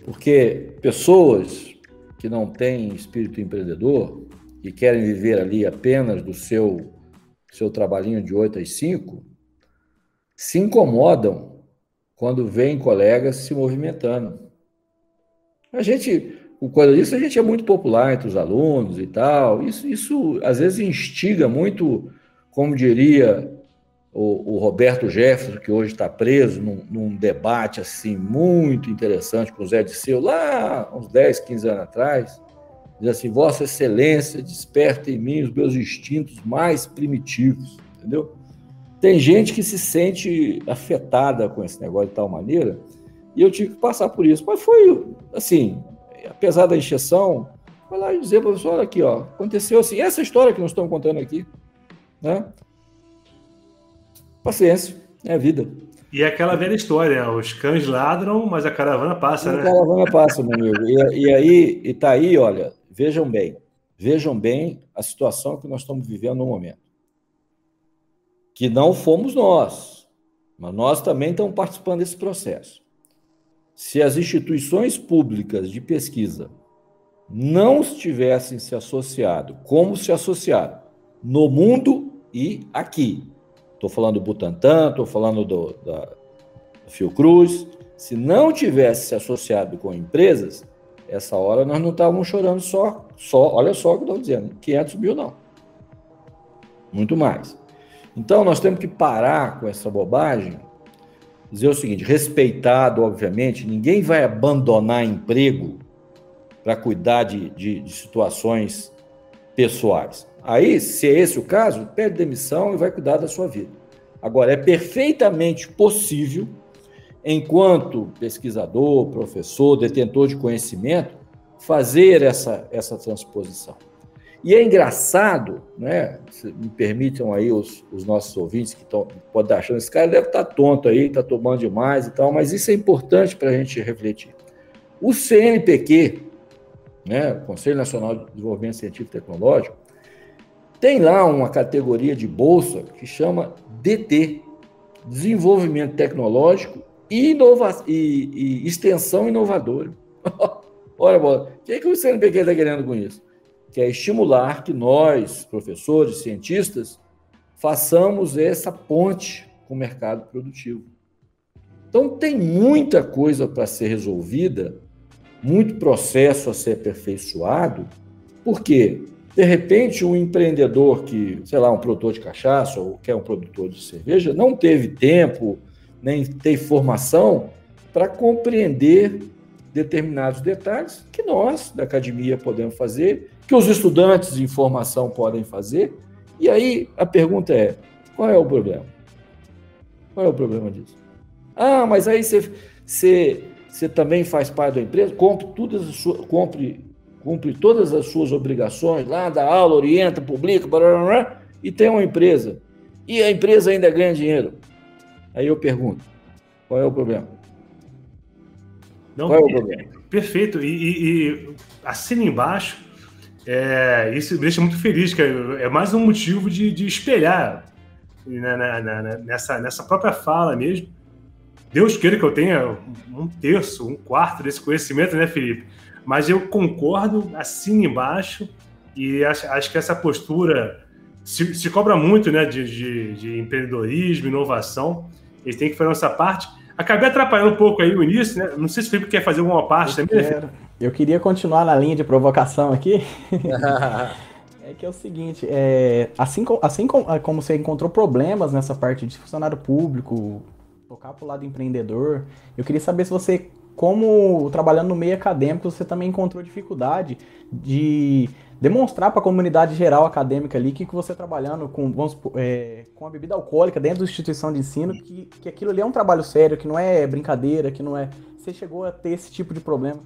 B: Porque pessoas que não têm espírito empreendedor e querem viver ali apenas do seu seu trabalhinho de 8 às 5, se incomodam quando veem colegas se movimentando. A gente, quando disso, a gente é muito popular entre os alunos e tal. Isso, isso às vezes instiga muito, como diria o, o Roberto Jefferson, que hoje está preso num, num, debate assim muito interessante com o Zé Disseu, lá uns 10, 15 anos atrás, diz assim, Vossa Excelência desperta em mim os meus instintos mais primitivos, entendeu? Tem gente que se sente afetada com esse negócio de tal maneira, e eu tive que passar por isso. Mas foi, assim, apesar da injeção, foi lá e dizer, professor, olha aqui, ó, aconteceu assim, essa história que nós estamos contando aqui, né? Paciência, é a vida.
A: E é aquela velha história, os cães ladram, mas a caravana passa, a né?
B: A caravana passa, meu amigo. E, e aí, e tá aí, olha, vejam bem, vejam bem a situação que nós estamos vivendo no momento. Que não fomos nós, mas nós também estamos participando desse processo. Se as instituições públicas de pesquisa não tivessem se associado, como se associaram, no mundo e aqui. Estou falando do Butantan, estou falando do, da Fiocruz. Se não tivesse se associado com empresas, essa hora nós não estávamos chorando só, só, olha só o que eu estou dizendo, 500 mil não. Muito mais. Então nós temos que parar com essa bobagem, dizer o seguinte, respeitado, obviamente, ninguém vai abandonar emprego para cuidar de, de, de situações pessoais. Aí, se é esse o caso, pede demissão e vai cuidar da sua vida. Agora, é perfeitamente possível, enquanto pesquisador, professor, detentor de conhecimento, fazer essa, essa transposição. E é engraçado, né? Me permitam aí os, os nossos ouvintes que estão podem estar achando, esse cara deve estar tonto aí, está tomando demais e tal, mas isso é importante para a gente refletir. O CNPq, né, Conselho Nacional de Desenvolvimento Científico e Tecnológico, tem lá uma categoria de bolsa que chama DT, Desenvolvimento Tecnológico e, inova e, e Extensão Inovadora. (laughs) Olha, bola, o que, é que o CNPq está querendo com isso? Que é estimular que nós, professores, cientistas, façamos essa ponte com o mercado produtivo. Então, tem muita coisa para ser resolvida muito processo a ser aperfeiçoado, porque, de repente, um empreendedor que, sei lá, um produtor de cachaça ou quer um produtor de cerveja, não teve tempo, nem teve formação para compreender determinados detalhes que nós, da academia, podemos fazer, que os estudantes de formação podem fazer. E aí a pergunta é: qual é o problema? Qual é o problema disso? Ah, mas aí você, você você também faz parte da empresa, cumpre, todas as suas, cumpre, cumpre todas as suas obrigações lá, dá aula, orienta, publica, blá, blá, blá, e tem uma empresa. E a empresa ainda ganha dinheiro. Aí eu pergunto, qual é o problema?
A: Não, qual é o problema? Perfeito. E, e, e assina embaixo, é, isso me deixa muito feliz, que é, é mais um motivo de, de espelhar na, na, na, nessa, nessa própria fala mesmo Deus queira que eu tenha um terço, um quarto desse conhecimento, né, Felipe? Mas eu concordo, assim embaixo, e acho, acho que essa postura se, se cobra muito né, de, de, de, empreendedorismo, inovação. Eles têm que fazer essa parte. Acabei atrapalhando um pouco aí o início, né? Não sei se o Felipe quer fazer alguma parte
C: eu
A: também.
C: Quero. Eu queria continuar na linha de provocação aqui. (laughs) é que é o seguinte, é, assim, assim como você encontrou problemas nessa parte de funcionário público, tocar para o lado empreendedor, eu queria saber se você, como trabalhando no meio acadêmico, você também encontrou dificuldade de demonstrar para a comunidade geral acadêmica ali que, que você trabalhando com, vamos, é, com a bebida alcoólica dentro da instituição de ensino, que, que aquilo ali é um trabalho sério, que não é brincadeira, que não é. Você chegou a ter esse tipo de problema?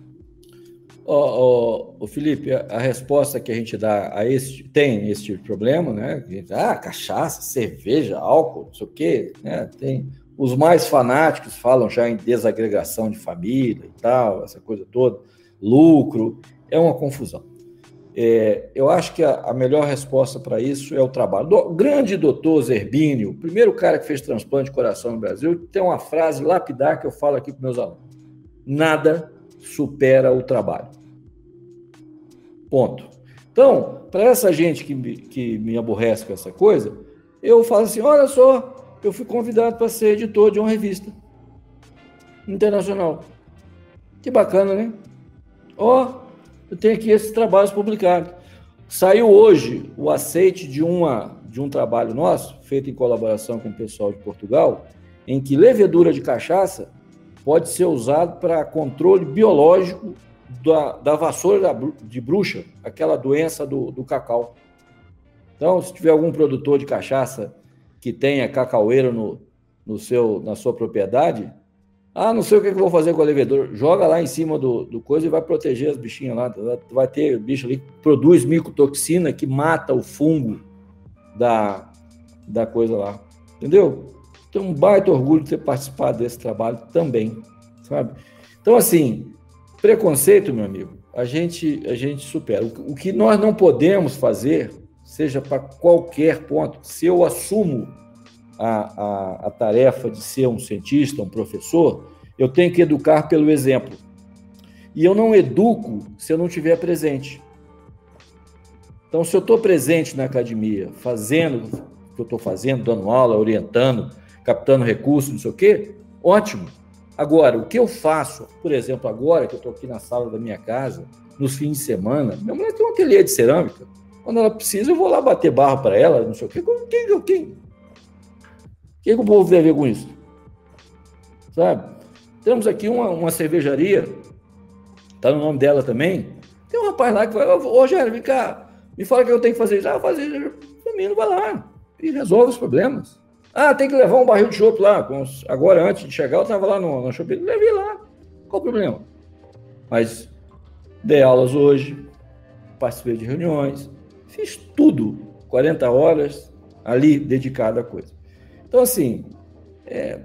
B: Ô, oh, oh, Felipe, a, a, resposta que a gente dá a esse tem esse tipo de problema, né? Ah, cachaça, cerveja, álcool, não sei o quê, né? Tem os mais fanáticos falam já em desagregação de família e tal, essa coisa toda, lucro, é uma confusão. É, eu acho que a, a melhor resposta para isso é o trabalho. O grande doutor Zerbínio, o primeiro cara que fez transplante de coração no Brasil, tem uma frase lapidar que eu falo aqui para meus alunos: nada supera o trabalho. Ponto. Então, para essa gente que me, que me aborrece com essa coisa, eu falo assim: olha só, eu fui convidado para ser editor de uma revista internacional. Que bacana, né? Ó, oh, eu tenho aqui esses trabalhos publicados. Saiu hoje o aceite de, uma, de um trabalho nosso, feito em colaboração com o pessoal de Portugal, em que levedura de cachaça pode ser usado para controle biológico da, da vassoura de bruxa, aquela doença do, do cacau. Então, se tiver algum produtor de cachaça que tenha cacaueiro no, no seu, na sua propriedade, ah, não sei o que, vou fazer com o levedor. Joga lá em cima do, do coisa e vai proteger as bichinhas lá. Vai ter bicho ali que produz micotoxina que mata o fungo da, da coisa lá. Entendeu? Tenho um baita orgulho de ter participado desse trabalho também, sabe? Então, assim, preconceito, meu amigo, a gente, a gente supera. O, o que nós não podemos fazer seja para qualquer ponto. Se eu assumo a, a, a tarefa de ser um cientista, um professor, eu tenho que educar pelo exemplo. E eu não educo se eu não estiver presente. Então, se eu estou presente na academia, fazendo o que eu estou fazendo, dando aula, orientando, captando recursos, não sei o quê, ótimo. Agora, o que eu faço, por exemplo, agora que eu estou aqui na sala da minha casa, nos fins de semana, minha mulher tem um ateliê de cerâmica. Quando ela precisa, eu vou lá bater barro para ela, não sei o quê. Quem, quem, que, que o povo deve ver com isso? Sabe? Temos aqui uma, uma cervejaria, tá no nome dela também. Tem um rapaz lá que vai, ô Rogério, vem cá, me fala que eu tenho que fazer isso. Ah, fazer, menino vai lá e resolve os problemas. Ah, tem que levar um barril de chopp lá. Agora, antes de chegar, eu estava lá no, no shopping, levei lá. Qual o problema? Mas dei aulas hoje, participei de reuniões, fiz tudo, 40 horas ali dedicado à coisa. Então, assim, é,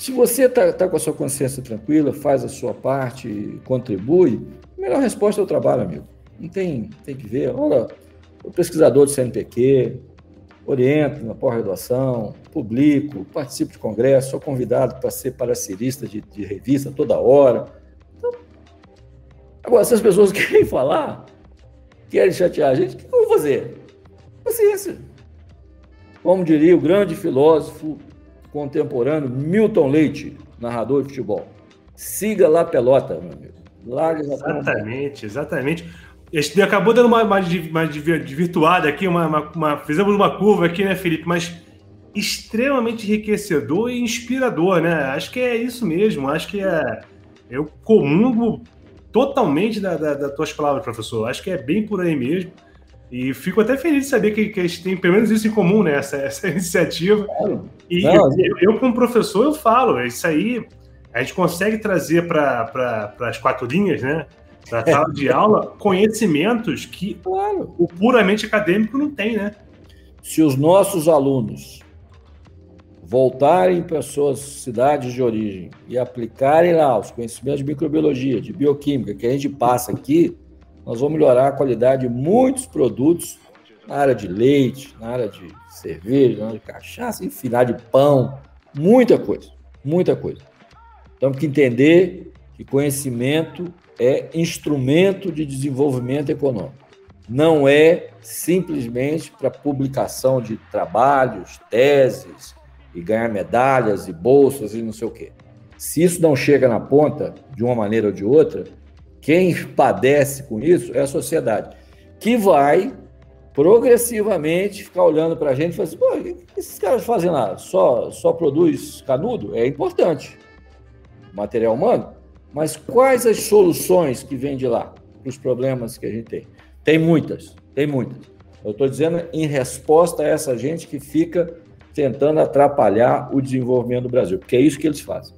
B: se você está tá com a sua consciência tranquila, faz a sua parte, contribui, a melhor resposta é o trabalho, amigo. Não tem, tem que ver. Olha, o pesquisador do CNPq, oriento na pós-graduação, publico, participo de congresso, sou convidado para ser paracirista de, de revista toda hora. Então, agora, se as pessoas (laughs) querem falar, querem chatear a gente, o que eu vou fazer? Paciência. Como diria o grande filósofo contemporâneo Milton Leite, narrador de futebol. Siga lá pelota, meu amigo.
A: Larga exatamente, exatamente. A gente acabou dando uma, uma, uma virtuada aqui, uma, uma, uma, fizemos uma curva aqui, né, Felipe? Mas extremamente enriquecedor e inspirador, né? Acho que é isso mesmo. Acho que é. Eu comungo totalmente das da, da tuas palavras, professor. Acho que é bem por aí mesmo. E fico até feliz de saber que, que a gente tem pelo menos isso em comum, né? Essa, essa (laughs) iniciativa. E Não, eu, eu, como professor, eu falo, isso aí a gente consegue trazer para pra, as quatro linhas, né? Para a sala de aula, conhecimentos que claro. o puramente acadêmico não tem, né?
B: Se os nossos alunos voltarem para suas cidades de origem e aplicarem lá os conhecimentos de microbiologia, de bioquímica que a gente passa aqui, nós vamos melhorar a qualidade de muitos produtos na área de leite, na área de cerveja, na área de cachaça, enfim, na área de pão, muita coisa, muita coisa. Temos que entender que conhecimento é instrumento de desenvolvimento econômico. Não é simplesmente para publicação de trabalhos, teses, e ganhar medalhas e bolsas e não sei o quê. Se isso não chega na ponta, de uma maneira ou de outra, quem padece com isso é a sociedade, que vai progressivamente ficar olhando para a gente e falar assim, Pô, o que esses caras fazem lá? Só, só produz canudo? É importante, material humano, mas quais as soluções que vêm de lá para os problemas que a gente tem? Tem muitas, tem muitas. Eu estou dizendo em resposta a essa gente que fica tentando atrapalhar o desenvolvimento do Brasil, porque é isso que eles fazem.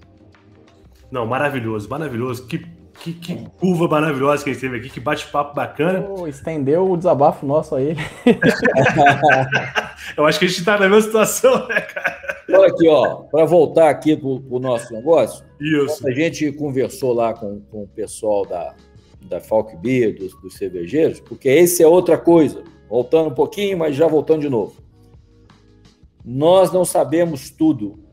A: Não, maravilhoso, maravilhoso. Que que, que curva maravilhosa que a gente teve aqui, que bate-papo bacana.
C: Oh, estendeu o desabafo nosso aí. (laughs)
A: Eu acho que a gente está na mesma situação, né, cara?
B: Olha aqui, ó, para voltar aqui para o nosso negócio. Isso. A gente conversou lá com, com o pessoal da, da Falk Beer, dos, dos cervejeiros, porque esse é outra coisa. Voltando um pouquinho, mas já voltando de novo. Nós não sabemos tudo.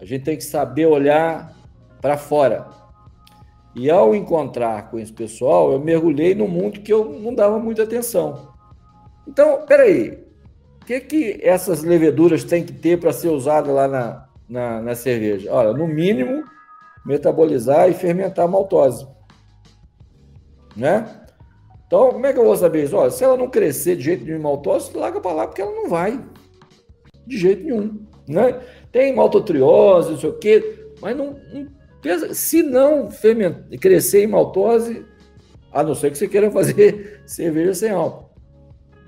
B: A gente tem que saber olhar para fora. E ao encontrar com esse pessoal, eu mergulhei num mundo que eu não dava muita atenção. Então, peraí, o que, que essas leveduras têm que ter para ser usada lá na, na, na, cerveja? Olha, no mínimo, metabolizar e fermentar a maltose. Né? Então, como é que eu vou saber isso? Olha, se ela não crescer de jeito nenhum maltose, larga para lá, porque ela não vai. De jeito nenhum. Né? Tem maltotriose, não sei o quê, mas não, não se não crescer em maltose, a não ser que você queira fazer (laughs) cerveja sem álcool,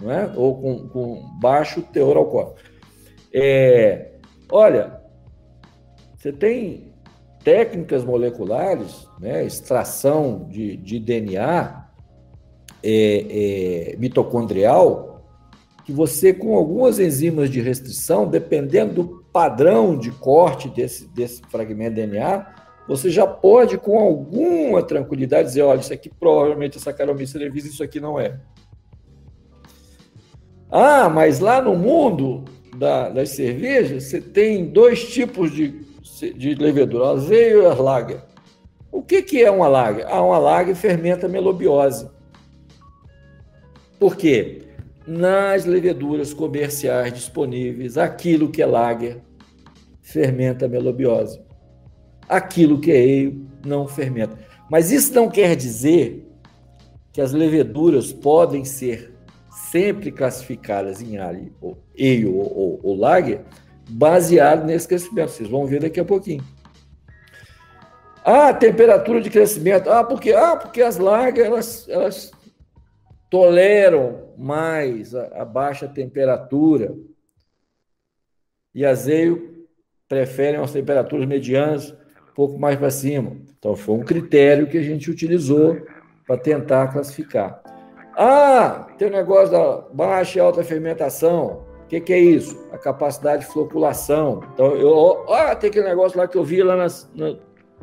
B: não é? ou com, com baixo teor alcoólico. É, olha, você tem técnicas moleculares, né, extração de, de DNA é, é, mitocondrial, que você, com algumas enzimas de restrição, dependendo do padrão de corte desse, desse fragmento de DNA, você já pode, com alguma tranquilidade, dizer: olha, isso aqui provavelmente essa Saccharomyces isso aqui não é. Ah, mas lá no mundo da, das cervejas, você tem dois tipos de, de levedura, azeio e a lager. O que, que é uma lager? Ah, uma lager fermenta melobiose. Por quê? Nas leveduras comerciais disponíveis, aquilo que é lager fermenta a melobiose. Aquilo que é ale não fermenta. Mas isso não quer dizer que as leveduras podem ser sempre classificadas em ale ou, ale ou, ou, ou lager baseado nesse crescimento. Vocês vão ver daqui a pouquinho. Ah, temperatura de crescimento. Ah, porque, ah, porque as lager elas, elas toleram mais a, a baixa temperatura. E azeio preferem as temperaturas medianas um pouco mais para cima. Então, foi um critério que a gente utilizou para tentar classificar. Ah, tem o um negócio da baixa e alta fermentação. O que, que, é isso? A capacidade de floculação. Então, eu, ah, tem aquele negócio lá que eu vi lá nas, na,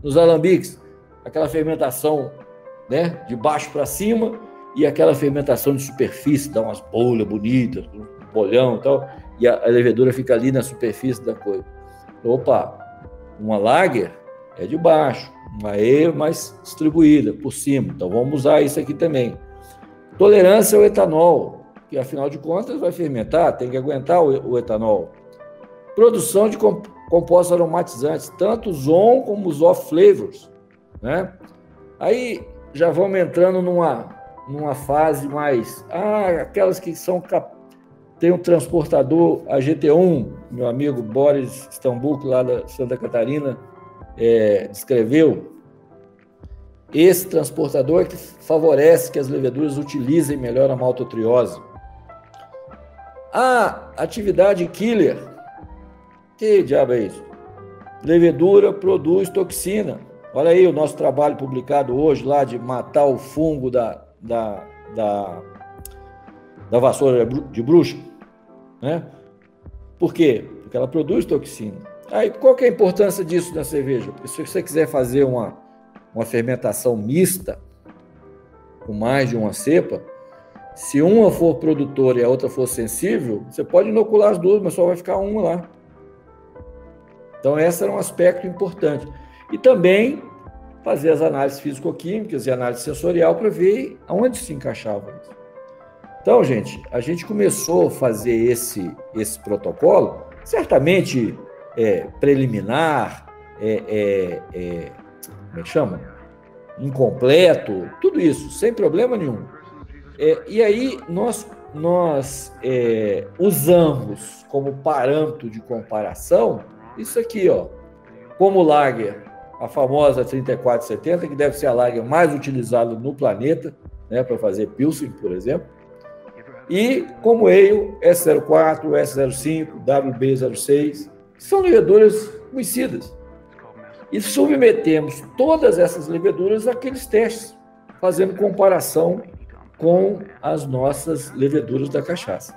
B: nos alambiques, aquela fermentação né, de baixo para cima e aquela fermentação de superfície, dá umas bolhas bonitas, um bolhão e tal, e a, levedura fica ali na superfície da coisa. Opa, uma lager é de baixo, uma E mais distribuída por cima, então vamos usar isso aqui também. Tolerância ao etanol, que afinal de contas vai fermentar, tem que aguentar o, etanol. Produção de comp compostos aromatizantes, tanto os on como os off flavors, né? Aí já vamos entrando numa numa fase mais. Ah, aquelas que são. Cap... Tem um transportador, a GT1, meu amigo Boris Stambuco, lá da Santa Catarina, é, descreveu. Esse transportador é que favorece que as leveduras utilizem melhor a maltotriose. A atividade killer. Que diabo é isso? Levedura produz toxina. Olha aí o nosso trabalho publicado hoje lá de matar o fungo da, da, da, da vassoura de bruxa, né? Por quê? Porque ela produz toxina. Aí, qual que é a importância disso na cerveja? Porque se você quiser fazer uma, uma fermentação mista, com mais de uma cepa, se uma for produtora e a outra for sensível, você pode inocular as duas, mas só vai ficar uma lá. Então, esse era um aspecto importante. E também fazer as análises físico-químicas e análise sensorial para ver aonde se encaixava isso. Então, gente, a gente começou a fazer esse, esse protocolo, certamente é, preliminar, é, é, é, como é que chama? Incompleto, tudo isso, sem problema nenhum. É, e aí nós, nós é, usamos como parâmetro de comparação isso aqui, ó, como lager a famosa 3470, que deve ser a lager mais utilizada no planeta, né, para fazer Pilsen, por exemplo. E como ale, S04, S05, WB06, são leveduras conhecidas. E submetemos todas essas leveduras àqueles testes, fazendo comparação com as nossas leveduras da cachaça.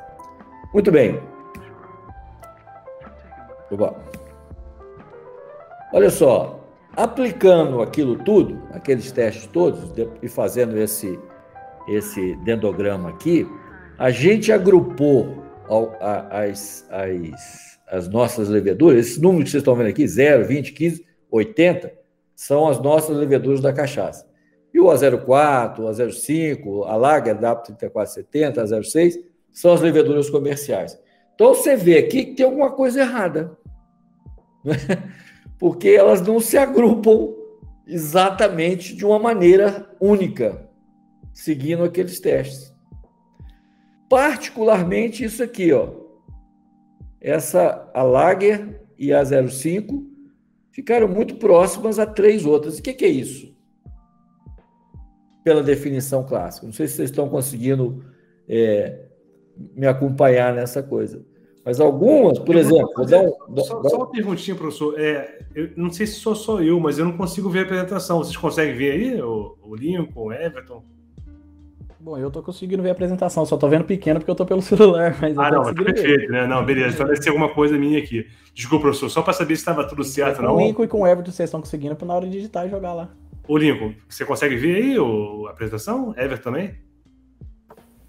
B: Muito bem. Olha só, Aplicando aquilo tudo, aqueles testes todos, e fazendo esse, esse dendograma aqui, a gente agrupou as, as, as nossas leveduras, esses números que vocês estão vendo aqui, 0, 20, 15, 80, são as nossas leveduras da cachaça. E o A04, o A05, a Lager da 3470, a 06, são as leveduras comerciais. Então você vê aqui que tem alguma coisa errada. Porque elas não se agrupam exatamente de uma maneira única, seguindo aqueles testes. Particularmente isso aqui, ó. Essa a Lager e a 05 ficaram muito próximas a três outras. O que, que é isso? Pela definição clássica. Não sei se vocês estão conseguindo é, me acompanhar nessa coisa. Mas algumas, por exemplo.
A: Um, só, só, uma perguntinha, professor. É, eu não sei se sou só eu, mas eu não consigo ver a apresentação. Vocês conseguem ver aí, o, o Lincoln, o Everton?
C: Bom, eu tô conseguindo ver a apresentação, só tô vendo pequeno porque eu tô pelo (laughs) celular, mas
A: Ah, não, perfeito, ver. né? Não, beleza. Então deve ser alguma coisa minha aqui. Desculpa, professor, só para saber se estava tudo certo, não.
C: Com o Lincoln e com o Everton vocês estão conseguindo na hora de digitar e jogar lá.
A: O Lincoln, você consegue ver aí o, a apresentação? Everton também?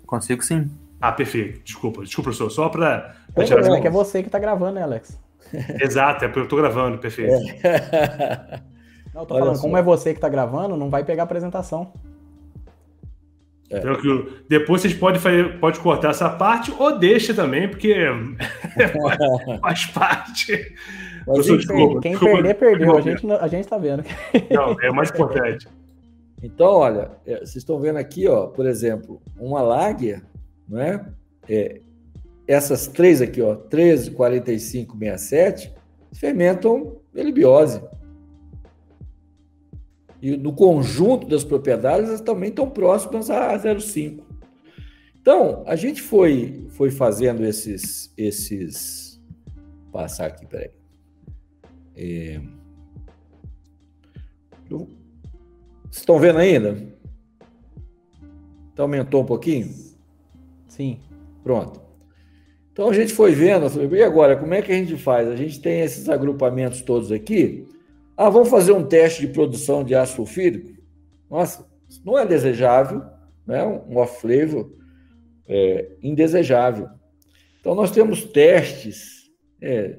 D: Consigo sim.
A: Ah, perfeito. Desculpa, desculpa, professor. Só para.
C: É, que é você que está gravando, né, Alex? (laughs)
A: Exato, é porque eu estou gravando, perfeito.
C: É. (laughs) Não, eu tô Olha falando, só. como é você que está gravando, não vai pegar a apresentação.
A: É. Então, que depois vocês podem fazer, pode cortar essa parte ou deixa também, porque (laughs) faz parte.
C: Mas quem, desculpa, quem desculpa, perder, perdeu. A gente, a gente tá vendo.
A: Não, é mais importante.
B: Então, olha, é, vocês estão vendo aqui, ó, por exemplo, uma láguia, né? É, essas três aqui, ó, 13, 45, 67, fermentam elibiose. E no conjunto das propriedades, elas também estão próximas a 0,5. Então, a gente foi, foi fazendo esses, esses. Passar aqui, peraí. É... Estão vendo ainda? Então aumentou um pouquinho?
C: Sim.
B: Pronto. Então a gente foi vendo, e agora, como é que a gente faz? A gente tem esses agrupamentos todos aqui. Ah, vamos fazer um teste de produção de ácido sulfídrico? Nossa, não é desejável, né? um off-flavor é, indesejável. Então nós temos testes é,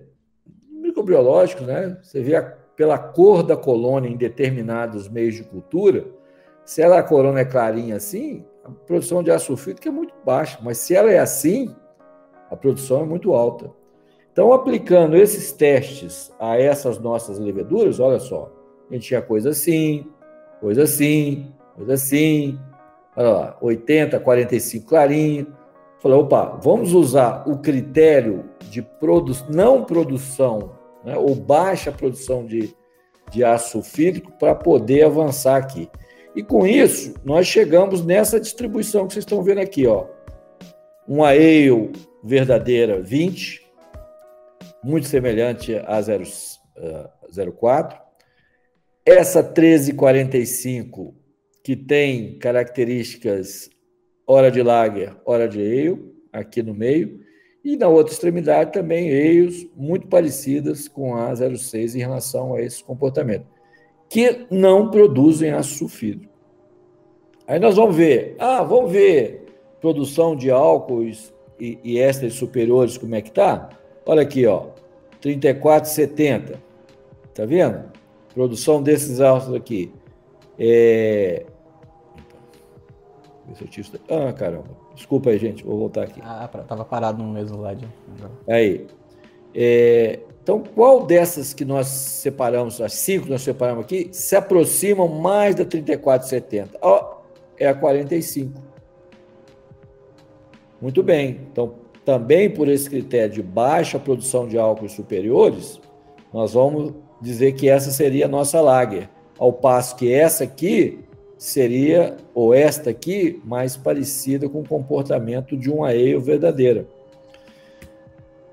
B: microbiológicos, né? Você vê a, pela cor da colônia em determinados meios de cultura, se ela a colônia é clarinha assim, a produção de ácido sulfídrico é muito baixa, mas se ela é assim, a produção é muito alta. Então, aplicando esses testes a essas nossas leveduras, olha só, a gente tinha coisa assim, coisa assim, coisa assim, olha lá, 80, 45 clarinho. Falei, opa, vamos usar o critério de produ não produção, né, ou baixa produção de, de ácido sulfídrico para poder avançar aqui. E com isso, nós chegamos nessa distribuição que vocês estão vendo aqui, ó. Um ale verdadeira 20, muito semelhante a 0,4. Uh, Essa 1345, que tem características hora de lager, hora de ale, aqui no meio, e na outra extremidade também eios muito parecidas com a 06 em relação a esse comportamento, que não produzem ácido. Aí nós vamos ver, ah, vamos ver produção de álcoois e, e ésteres superiores, como é que tá? Olha aqui, ó, 34,70. Tá vendo? Produção desses álcools aqui. É... Ah, caramba. Desculpa aí, gente. Vou voltar aqui.
C: Ah, tava parado no mesmo lado.
B: Aí. É... Então, qual dessas que nós separamos, as cinco que nós separamos aqui, se aproximam mais da 34,70? Ó, é a 45. Muito bem. Então, também por esse critério de baixa produção de álcools superiores, nós vamos dizer que essa seria a nossa lager. Ao passo que essa aqui seria, ou esta aqui, mais parecida com o comportamento de um ale verdadeira.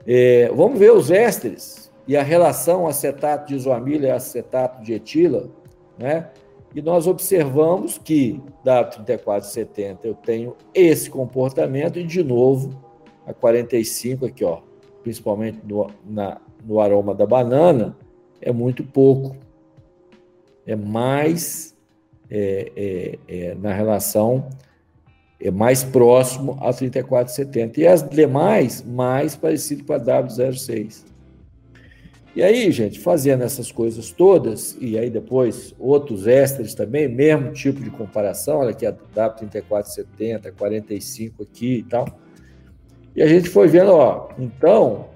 B: É, vamos ver os ésteres e a relação acetato de isoamila e acetato de etila, né? E nós observamos que da 3470 eu tenho esse comportamento e de novo a 45 aqui, ó, principalmente no, na, no aroma da banana, é muito pouco. É mais é, é, é, na relação é mais próximo a 3470. E as demais, mais parecido com a W06. E aí, gente, fazendo essas coisas todas, e aí depois outros extras também, mesmo tipo de comparação, olha aqui a W3470, 45 aqui e tal. E a gente foi vendo, ó, então,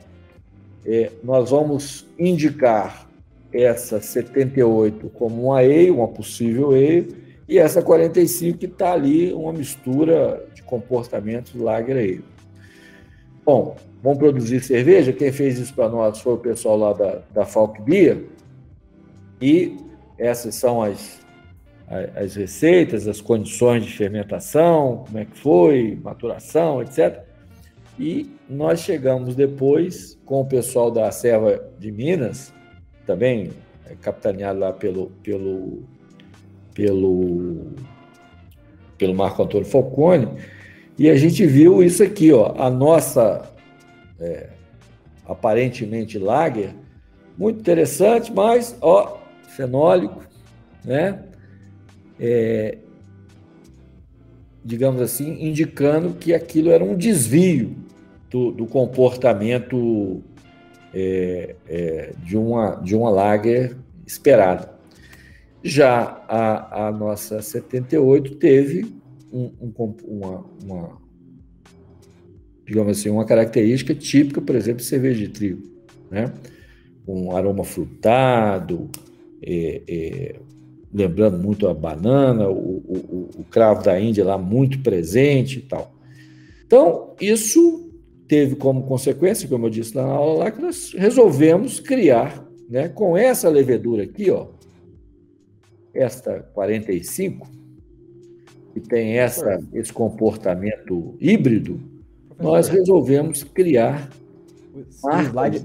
B: é, nós vamos indicar essa 78 como uma E, uma possível E, e essa 45 que está ali, uma mistura de comportamentos lager Bom, vamos produzir cerveja. Quem fez isso para nós foi o pessoal lá da, da Falk Beer. E essas são as, as receitas, as condições de fermentação, como é que foi, maturação, etc. E nós chegamos depois com o pessoal da Serva de Minas, também é, capitaneado lá pelo, pelo, pelo, pelo Marco Antônio Falcone, e a gente viu isso aqui, ó, a nossa é, aparentemente lager, muito interessante, mas ó, fenólico, né? É, digamos assim, indicando que aquilo era um desvio do, do comportamento é, é, de, uma, de uma lager esperada. Já a, a nossa 78 teve um, um, uma, uma, digamos assim, uma característica típica, por exemplo, de cerveja de trigo, né? Um aroma frutado, é, é, lembrando muito a banana, o, o, o, cravo da Índia lá muito presente e tal. Então, isso teve como consequência, como eu disse na aula lá, que nós resolvemos criar, né, com essa levedura aqui, ó, esta 45, que tem essa, esse comportamento híbrido, nós resolvemos criar.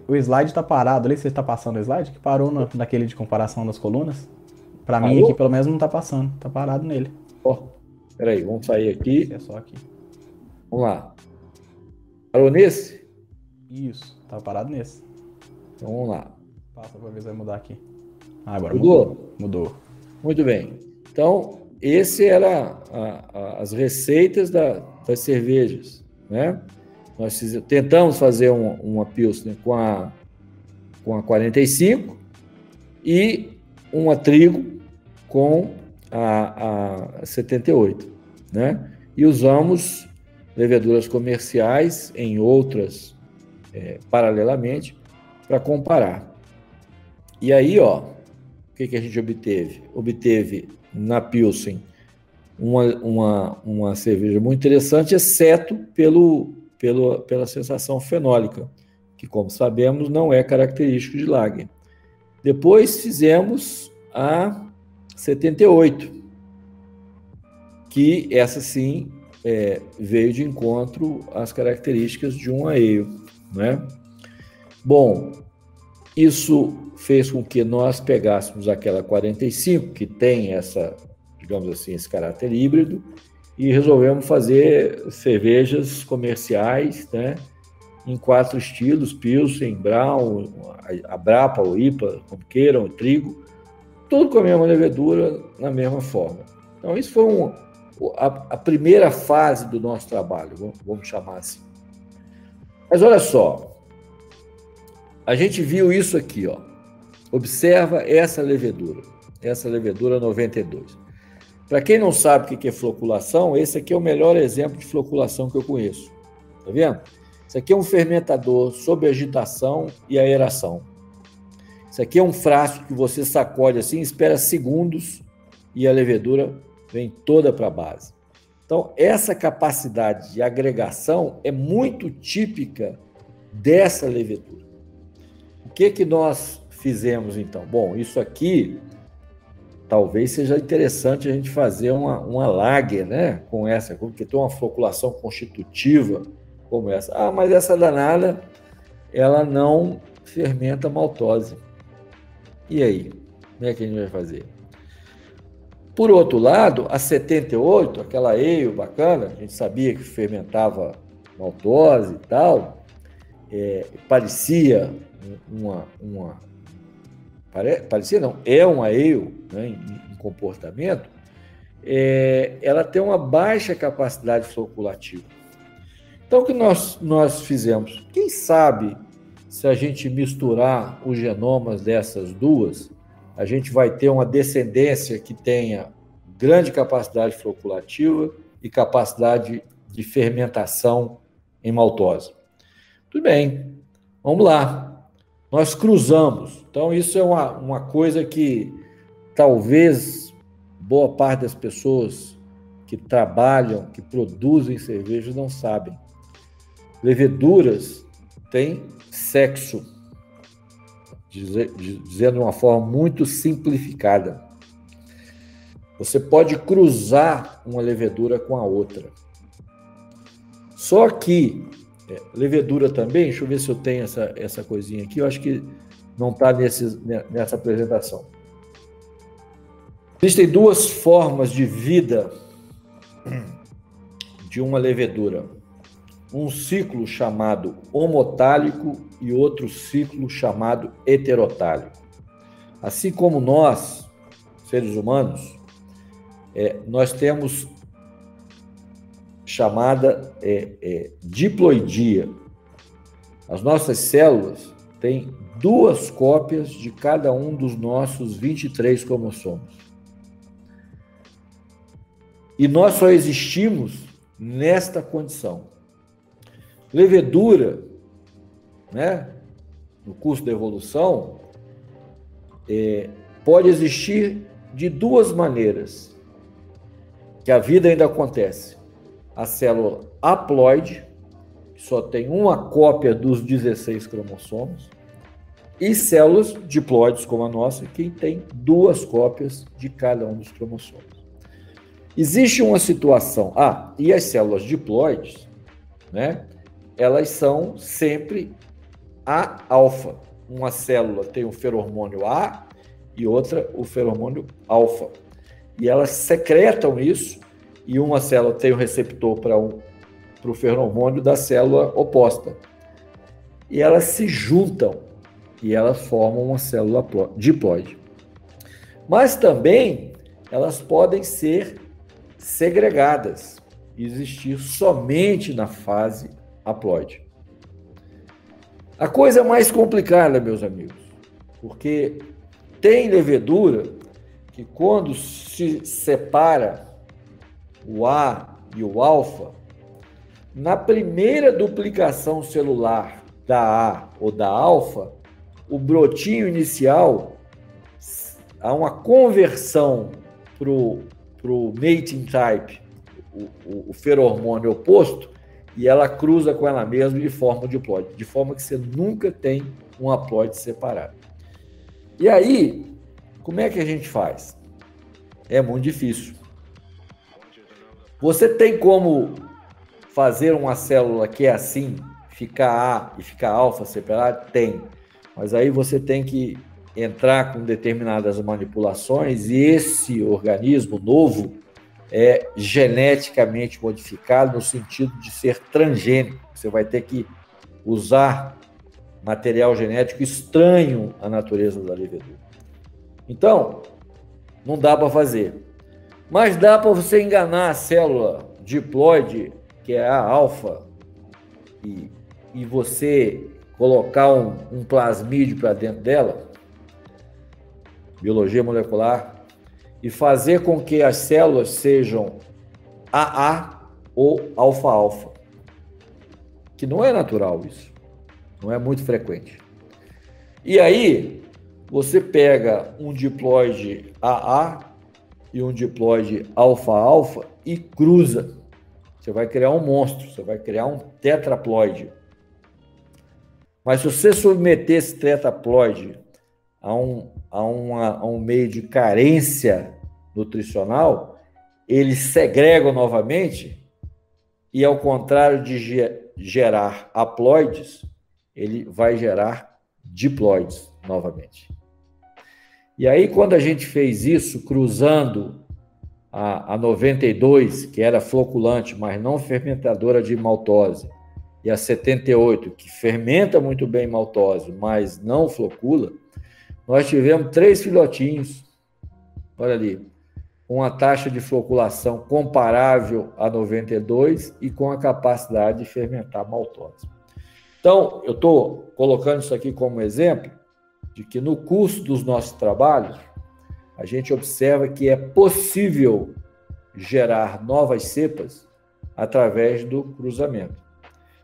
C: O slide, está parado ali, você está passando o slide? Que parou na, naquele de comparação das colunas? Para mim aqui, pelo menos, não está passando, está parado nele.
B: Ó, oh, peraí, vamos sair aqui.
C: É só aqui.
B: Vamos lá. Parou nesse?
C: Isso, tá parado nesse.
B: Então vamos lá.
C: Passa para ver se vai mudar aqui. Ah, agora
B: mudou.
C: mudou. Mudou.
B: Muito bem. Então, esse era a, a, as receitas da, das cervejas, né? Nós tentamos fazer uma, uma Pilsner com a, com a 45 e uma trigo com a, a 78, né? E usamos leveduras comerciais em outras é, paralelamente para comparar. E aí, ó, o que, que a gente obteve? Obteve na Pilsen uma, uma, uma cerveja muito interessante, exceto pelo, pelo, pela sensação fenólica, que, como sabemos, não é característico de Lager. Depois fizemos a 78, que essa sim é, veio de encontro às características de um ale, né? Bom, isso fez com que nós pegássemos aquela 45, que tem essa, digamos assim, esse caráter híbrido, e resolvemos fazer cervejas comerciais, né? Em quatro estilos, Pilsen, Brown, a Brapa, o IPA, como queiram, o trigo, tudo com a mesma levedura, na mesma forma. Então, isso foi um, a, a primeira fase do nosso trabalho, vamos, vamos chamar assim. Mas olha só, a gente viu isso aqui, ó. Observa essa levedura, essa levedura 92. Para quem não sabe o que é floculação, esse aqui é o melhor exemplo de floculação que eu conheço. Tá vendo? Isso aqui é um fermentador sob agitação e aeração. Isso aqui é um frasco que você sacode assim, espera segundos e a levedura vem toda para a base. Então, essa capacidade de agregação é muito típica dessa levedura que, que nós fizemos então? Bom, isso aqui talvez seja interessante a gente fazer uma, uma lager, né? Com essa, porque tem uma floculação constitutiva como essa. Ah, mas essa danada, ela não fermenta maltose. E aí? Como é que a gente vai fazer? Por outro lado, a 78, aquela ale bacana, a gente sabia que fermentava maltose e tal, é, parecia uma, uma pare, parecia não, é uma ale né, em, em, comportamento, é, ela tem uma baixa capacidade floculativa. Então, o que nós, nós fizemos? Quem sabe se a gente misturar os genomas dessas duas, a gente vai ter uma descendência que tenha grande capacidade floculativa e capacidade de fermentação em maltose. Tudo bem, vamos lá nós cruzamos. Então, isso é uma, uma coisa que talvez boa parte das pessoas que trabalham, que produzem cerveja não sabem. Leveduras têm sexo, dizendo de uma forma muito simplificada. Você pode cruzar uma levedura com a outra. Só que é, levedura também, deixa eu ver se eu tenho essa, essa coisinha aqui, eu acho que não está nessa apresentação. Existem duas formas de vida de uma levedura. Um ciclo chamado homotálico e outro ciclo chamado heterotálico. Assim como nós, seres humanos, é, nós temos chamada é, é, diploidia. As nossas células têm duas cópias de cada um dos nossos 23 cromossomos. E nós só existimos nesta condição. Levedura, né, no curso da evolução, é, pode existir de duas maneiras que a vida ainda acontece. A célula haploide, que só tem uma cópia dos 16 cromossomos, e células diploides como a nossa, que tem duas cópias de cada um dos cromossomos. Existe uma situação, ah, e as células diploides, né? Elas são sempre A alfa. Uma célula tem o feromônio A e outra o feromônio alfa. E elas secretam isso e uma célula tem o receptor para um, o feromônio da célula oposta. E elas se juntam e elas formam uma célula diploide. Mas também elas podem ser segregadas, existir somente na fase haploide. A coisa é mais complicada, meus amigos, porque tem levedura que quando se separa o A e o alfa, na primeira duplicação celular da A ou da alfa, o brotinho inicial, há uma conversão para o mating type, o, o, o oposto, e ela cruza com ela mesma e forma o diploide, de forma que você nunca tem um haploide separado. E aí, como é que a gente faz? É muito difícil. Você tem como fazer uma célula que é assim, ficar A e ficar alfa separado? Tem. Mas aí você tem que entrar com determinadas manipulações e esse organismo novo é geneticamente modificado no sentido de ser transgênico. Você vai ter que usar material genético estranho à natureza da levedura. Então, não dá para fazer. Mas dá para você enganar a célula diploide, que é a alfa, e, e você colocar um, um plasmídio para dentro dela, biologia molecular, e fazer com que as células sejam AA ou alfa-alfa. Que não é natural isso. Não é muito frequente. E aí, você pega um diploide AA e um diploide alfa-alfa e cruza. Você vai criar um monstro, você vai criar um tetraploide. Mas se você submeter esse tetraploide a um, a, uma, a um meio de carência nutricional, eles segregam novamente e, ao contrário de gerar haploides, ele vai gerar diploides novamente. E aí, quando a gente fez isso, cruzando a, a 92, que era floculante, mas não fermentadora de maltose, e a 78, que fermenta muito bem maltose, mas não flocula, nós tivemos três filhotinhos, olha ali, com a taxa de floculação comparável a 92 e com a capacidade de fermentar maltose. Então, eu estou colocando isso aqui como exemplo de que no curso dos nossos trabalhos, a gente observa que é possível gerar novas cepas através do cruzamento.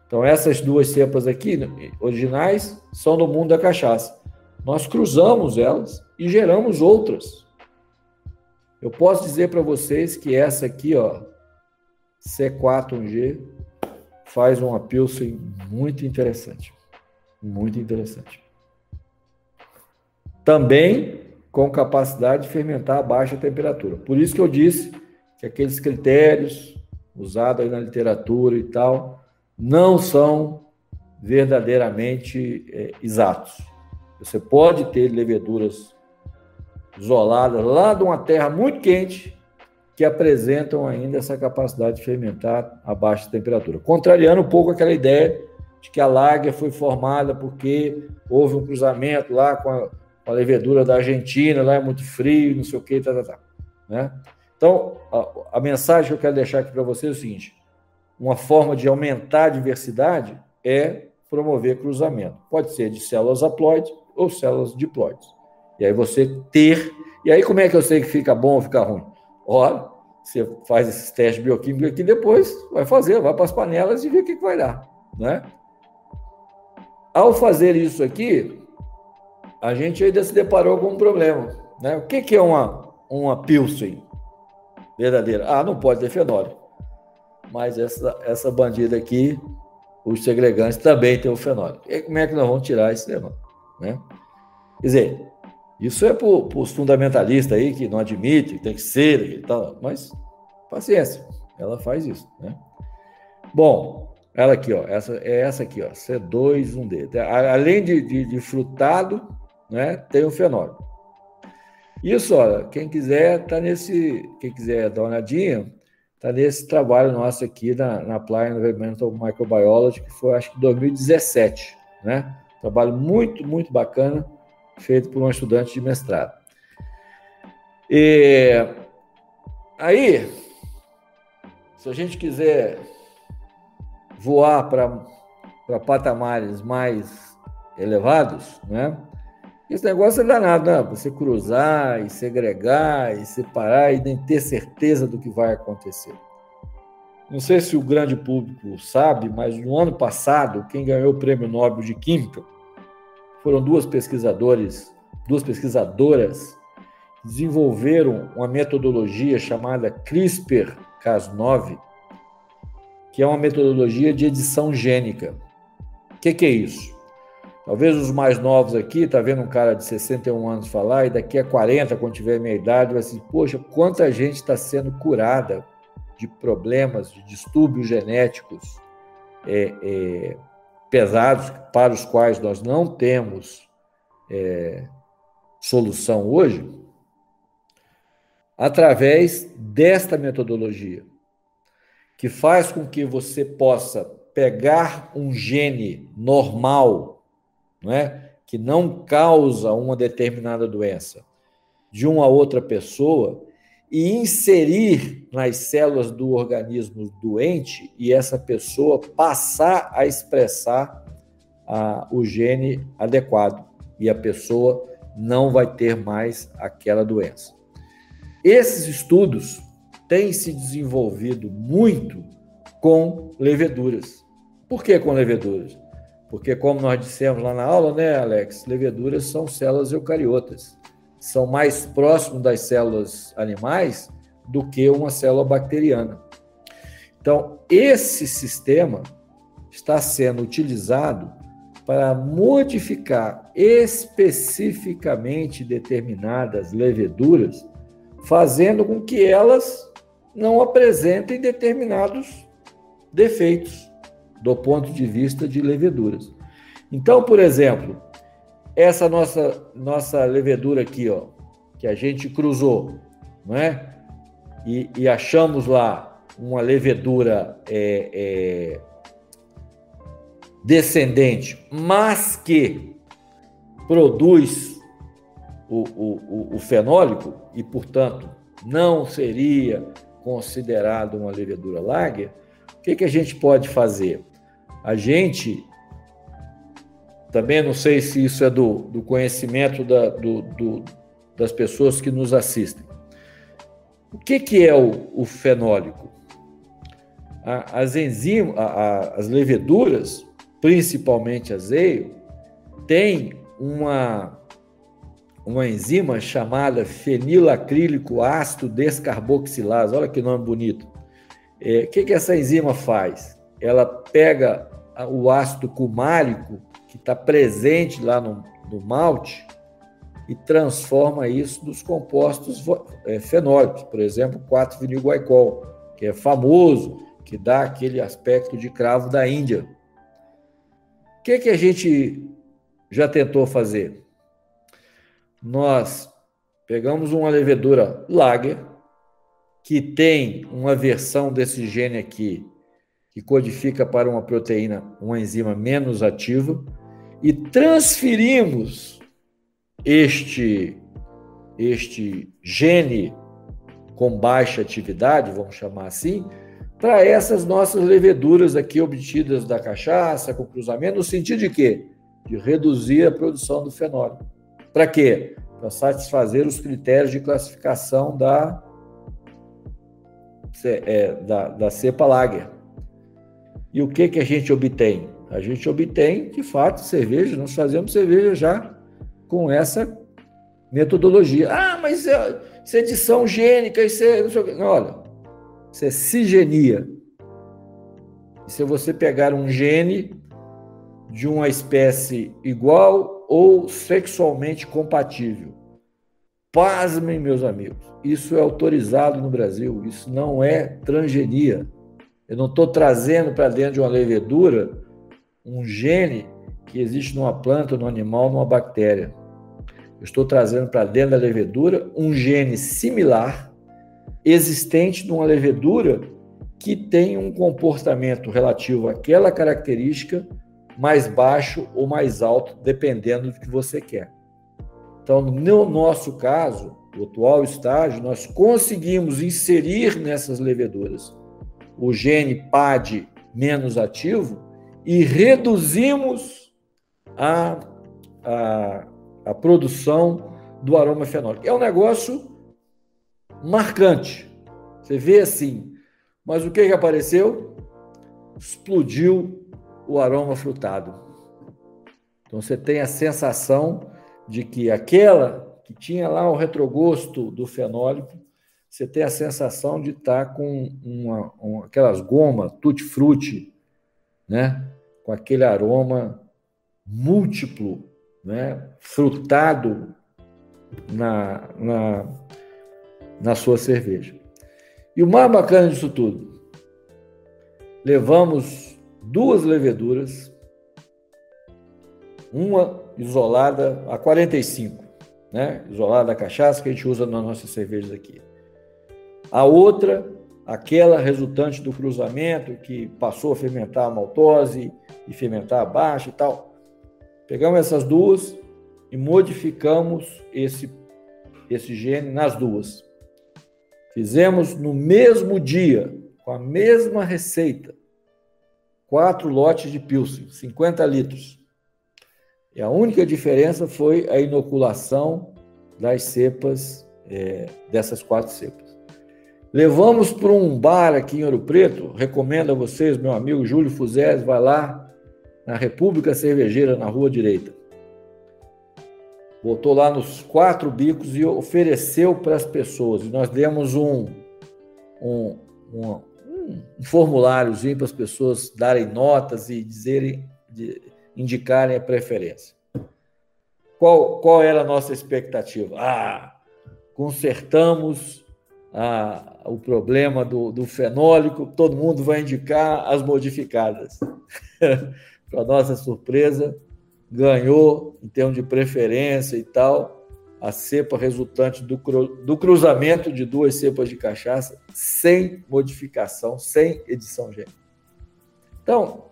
B: Então, essas duas cepas aqui, originais, são do mundo da cachaça. Nós cruzamos elas e geramos outras. Eu posso dizer para vocês que essa aqui, ó, C4-1G, faz uma Pilsen muito interessante. Muito interessante. Também com capacidade de fermentar a baixa temperatura. Por isso que eu disse que aqueles critérios usados na literatura e tal, não são verdadeiramente é, exatos. Você pode ter leveduras isoladas lá de uma terra muito quente que apresentam ainda essa capacidade de fermentar a baixa temperatura, contrariando um pouco aquela ideia de que a lager foi formada porque houve um cruzamento lá com a, a levedura da Argentina, lá é muito frio, não sei o que, tá, tá, tá, né? Então, a, a mensagem que eu quero deixar aqui para vocês é o seguinte: uma forma de aumentar a diversidade é promover cruzamento. Pode ser de células haploides ou células diploides. E aí você ter. E aí, como é que eu sei que fica bom ou fica ruim? Ora, Você faz esses testes bioquímicos aqui, depois vai fazer, vai para as panelas e vê o que, que vai dar, né? Ao fazer isso aqui, a gente ainda se deparou com um problema, né? O que, que é uma, uma Pilsen verdadeira? Ah, não pode ter fenólico. Mas essa, essa bandida aqui, os segregantes também tem o fenólico. E como é que nós vamos tirar esse tema? Né? Quer dizer, isso é para os fundamentalistas aí que não admitem, tem que ser e tal, mas paciência, ela faz isso, né? Bom, ela aqui, ó, essa é essa aqui, ó, C2-1D. Além de, de, de, frutado, né, tem o fenólico. Isso, olha, quem quiser tá nesse, quem quiser dar uma olhadinha, tá nesse trabalho nosso aqui na, na Apply Environmental Microbiology, que foi acho que 2017, né? Trabalho muito, muito bacana, feito por um estudante de mestrado. E aí, se a gente quiser voar para patamares mais elevados, né? Esse negócio é danado, né? Você cruzar e segregar e separar e nem ter certeza do que vai acontecer. Não sei se o grande público sabe, mas no ano passado, quem ganhou o Prêmio Nobel de Química foram duas pesquisadores, duas pesquisadoras desenvolveram uma metodologia chamada CRISPR-Cas9, que é uma metodologia de edição gênica. O que, que, é isso? Talvez os mais novos aqui, tá vendo um cara de 61 anos falar, e daqui a 40, quando tiver a minha idade, vai assim, poxa, quanta gente está sendo curada de problemas, de distúrbios genéticos é, é, pesados, para os quais nós não temos é, solução hoje, através desta metodologia, que faz com que você possa pegar um gene normal, não é? que não causa uma determinada doença, de uma outra pessoa e inserir nas células do organismo doente e essa pessoa passar a expressar a, o gene adequado e a pessoa não vai ter mais aquela doença. Esses estudos têm se desenvolvido muito com leveduras. Por que com leveduras? Porque, como nós dissemos lá na aula, né, Alex? Leveduras são células eucariotas são mais próximos das células animais do que uma célula bacteriana. Então, esse sistema está sendo utilizado para modificar especificamente determinadas leveduras, fazendo com que elas não apresentem determinados defeitos do ponto de vista de leveduras. Então, por exemplo, essa nossa nossa levedura aqui, ó, que a gente cruzou, não é? E, e achamos lá uma levedura é, é, descendente, mas que produz o, o, o fenólico e, portanto, não seria considerado uma levedura lager, o que, que a gente pode fazer? A gente também não sei se isso é do, do conhecimento da, do, do, das pessoas que nos assistem. O que, que é o, o fenólico? As enzimas, as leveduras, principalmente azeio, tem uma, uma enzima chamada fenilacrílico ácido descarboxilase. Olha que nome bonito. É, o que, que essa enzima faz? Ela pega o ácido cumárico que está presente lá no, no, malte e transforma isso nos compostos é, fenólicos, por exemplo, 4-vinil-guaicol, que é famoso, que dá aquele aspecto de cravo da Índia. O que, que a gente já tentou fazer? Nós pegamos uma levedura lager, que tem uma versão desse gene aqui, que codifica para uma proteína, uma enzima menos ativa, e transferimos este, este gene com baixa atividade, vamos chamar assim, para essas nossas leveduras aqui obtidas da cachaça, com cruzamento, no sentido de quê? De reduzir a produção do fenólico. Para quê? Para satisfazer os critérios de classificação da é, da, da cepa Lager. E o que, que a gente obtém? A gente obtém, de fato, cerveja. Nós fazemos cerveja já com essa metodologia. Ah, mas é, isso é edição gênica, isso é. Olha, isso é cigenia. Se você pegar um gene de uma espécie igual ou sexualmente compatível. Pasmem, meus amigos, isso é autorizado no Brasil, isso não é transgenia. Eu não estou trazendo para dentro de uma levedura um gene que existe numa planta, num animal, numa bactéria. Eu estou trazendo para dentro da levedura um gene similar existente numa levedura que tem um comportamento relativo àquela característica mais baixo ou mais alto, dependendo do que você quer. Então, no nosso caso, o atual estágio, nós conseguimos inserir nessas leveduras o gene PAD menos ativo e reduzimos a, a, a produção do aroma fenólico. É um negócio marcante. Você vê assim, mas o que, que apareceu? Explodiu o aroma frutado. Então você tem a sensação de que aquela que tinha lá o retrogosto do fenólico, você tem a sensação de estar com uma, uma aquelas gomas tutti-frutti, né? com aquele aroma múltiplo, né? frutado na, na, na sua cerveja. E o mais bacana disso tudo, levamos duas leveduras, uma isolada a 45, né? Isolada da cachaça que a gente usa nas nossas cervejas aqui. A outra, aquela resultante do cruzamento que passou a fermentar a maltose e fermentar a baixa e tal. Pegamos essas duas e modificamos esse esse gene nas duas. Fizemos no mesmo dia, com a mesma receita, quatro lotes de Pilsen, 50 litros. E a única diferença foi a inoculação das cepas, é, dessas quatro cepas. Levamos para um bar aqui em Ouro Preto, recomendo a vocês, meu amigo Júlio Fuzés, vai lá na República Cervejeira, na Rua Direita. Botou lá nos quatro bicos e ofereceu para as pessoas. E nós demos um, um, um, um formuláriozinho para as pessoas darem notas e dizerem, de, indicarem a preferência. Qual, qual era a nossa expectativa? Ah, consertamos a, o problema do, do fenólico, todo mundo vai indicar as modificadas. (laughs) para nossa surpresa, ganhou em termos de preferência e tal a cepa resultante do, cru, do cruzamento de duas cepas de cachaça sem modificação, sem edição gênica. Então,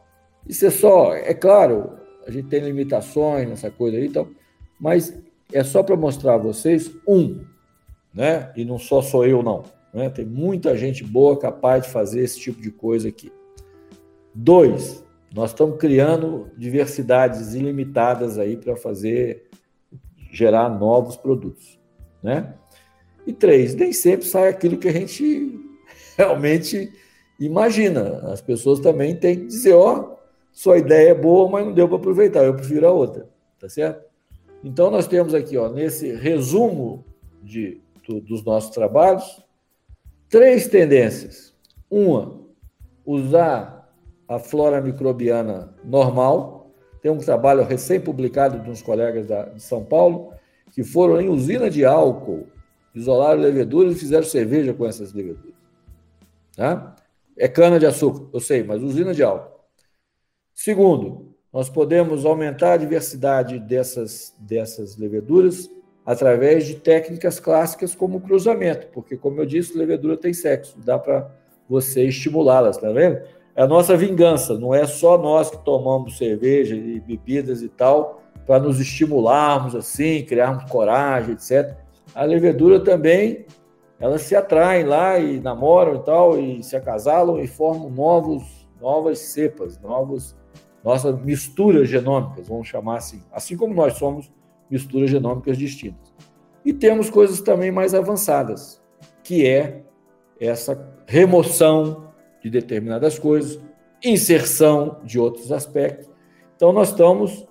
B: isso é só, é claro, a gente tem limitações nessa coisa aí, então, mas é só para mostrar a vocês, um, né? E não só sou eu, não. Né? Tem muita gente boa capaz de fazer esse tipo de coisa aqui. Dois, nós estamos criando diversidades ilimitadas aí para fazer gerar novos produtos, né? E três, nem sempre sai aquilo que a gente (laughs) realmente imagina. As pessoas também têm que dizer, ó, oh, sua ideia é boa, mas não deu para aproveitar, eu prefiro a outra, tá certo? Então nós temos aqui, ó, nesse resumo de, do, dos nossos trabalhos, três tendências. Uma, usar a flora microbiana normal, tem um trabalho recém-publicado de uns colegas da, de São Paulo, que foram em usina de álcool, isolaram leveduras e fizeram cerveja com essas leveduras. Tá? É cana de açúcar, eu sei, mas usina de álcool. Segundo, nós podemos aumentar a diversidade dessas, dessas leveduras através de técnicas clássicas como cruzamento, porque, como eu disse, levedura tem sexo, dá para você estimulá-las, tá vendo? é a nossa vingança, não é só nós que tomamos cerveja e bebidas e tal, para nos estimularmos assim, criarmos coragem, etc. A levedura também, elas se atraem lá e namoram e tal, e se acasalam e formam novos, novas cepas, novos, nossas misturas genômicas, vamos chamar assim. Assim como nós somos misturas genômicas distintas. E temos coisas também mais avançadas, que é essa remoção de determinadas coisas, inserção de outros aspectos. Então, nós estamos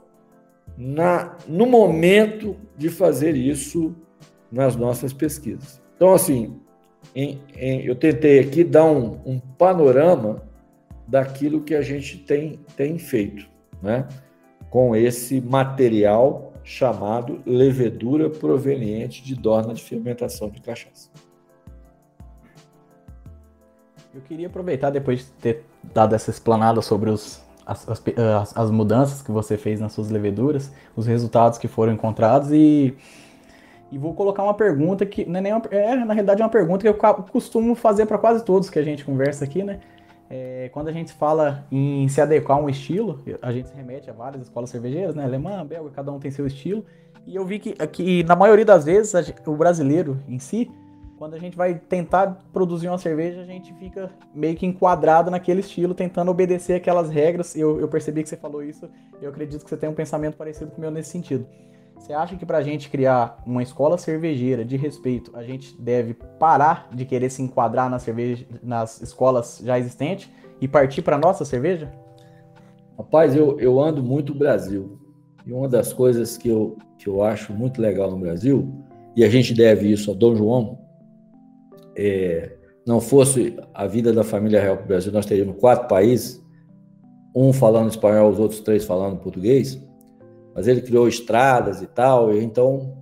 B: na, no momento de fazer isso nas nossas pesquisas. Então, assim, em, em, eu tentei aqui dar um, um, panorama daquilo que a gente tem, tem feito, né? com esse material chamado levedura proveniente de dorna de fermentação de cachaça.
C: Eu queria aproveitar, depois de ter dado essa explanada sobre os, as, as, as, mudanças que você fez nas suas leveduras, os resultados que foram encontrados e, e vou colocar uma pergunta que não é, nem uma, é na realidade é uma pergunta que eu costumo fazer para quase todos que a gente conversa aqui, né? É, quando a gente fala em se adequar a um estilo, a gente se remete a várias escolas cervejeiras, né? Alemã, belga, cada um tem seu estilo. E eu vi que, que na maioria das vezes o brasileiro em si quando a gente vai tentar produzir uma cerveja, a gente fica meio que enquadrado naquele estilo, tentando obedecer aquelas regras. Eu, eu percebi que você falou isso, eu acredito que você tem um pensamento parecido com o meu nesse sentido. Você acha que para a gente criar uma escola cervejeira de respeito, a gente deve parar de querer se enquadrar nas, cerveja, nas escolas já existentes e partir para nossa cerveja?
B: Rapaz, eu, eu ando muito no Brasil. E uma das coisas que eu, que eu acho muito legal no Brasil, e a gente deve isso a Dom João, é, não fosse a vida da família real para o Brasil, nós teríamos quatro países, um falando espanhol, os outros três falando português, mas ele criou estradas e tal, e então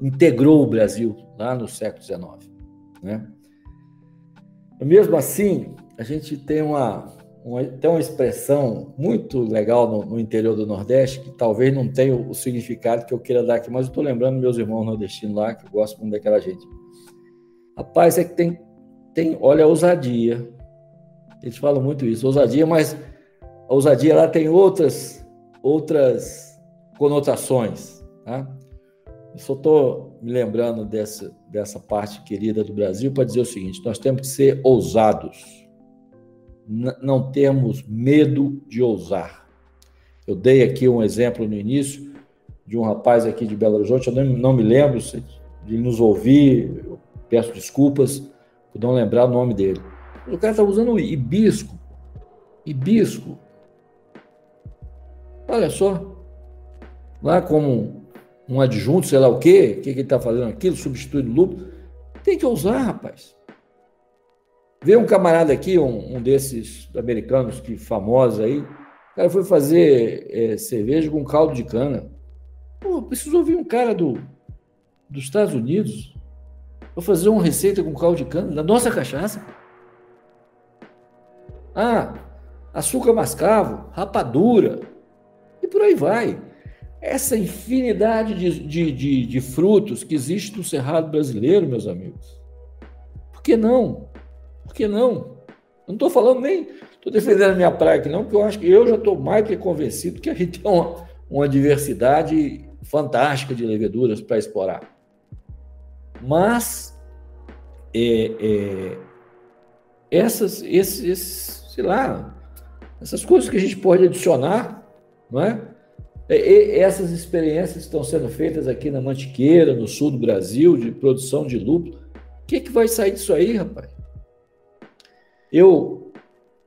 B: integrou o Brasil lá no século XIX. Né? Mesmo assim, a gente tem uma, uma, tem uma expressão muito legal no, no, interior do Nordeste, que talvez não tenha o, o significado que eu queira dar aqui, mas eu estou lembrando meus irmãos nordestinos lá, que eu gosto muito daquela gente. Rapaz, é que tem, tem olha a ousadia. Eles falam muito isso, ousadia, mas a ousadia lá tem outras, outras conotações. Tá? Eu só estou me lembrando dessa, dessa parte querida do Brasil para dizer o seguinte: nós temos que ser ousados. Não temos medo de ousar. Eu dei aqui um exemplo no início de um rapaz aqui de Belo Horizonte, eu não, não me lembro de nos ouvir, Peço desculpas por não lembrar o nome dele. O cara está usando hibisco. Hibisco. Olha só. Lá como um adjunto, sei lá o quê, o que, que ele está fazendo aquilo, substitui o lúpulo. Tem que usar, rapaz. Vê um camarada aqui, um, um desses americanos que famosos aí, o cara foi fazer é, cerveja com caldo de cana. Pô, preciso ouvir um cara do, dos Estados Unidos, Vou fazer uma receita com caldo de cana da nossa cachaça. Ah, açúcar mascavo, rapadura, e por aí vai. Essa infinidade de, de, de, de frutos que existe no Cerrado brasileiro, meus amigos. Por que não? Por que não? Eu não estou falando nem, estou defendendo a minha praia aqui não, porque eu acho que eu já estou mais que convencido que a gente tem uma, uma diversidade fantástica de leveduras para explorar. Mas é, é, essas, esses, esses, sei lá, essas coisas que a gente pode adicionar, não é? E, essas experiências estão sendo feitas aqui na Mantiqueira, no sul do Brasil, de produção de lúpulo. O que, que vai sair disso aí, rapaz? Eu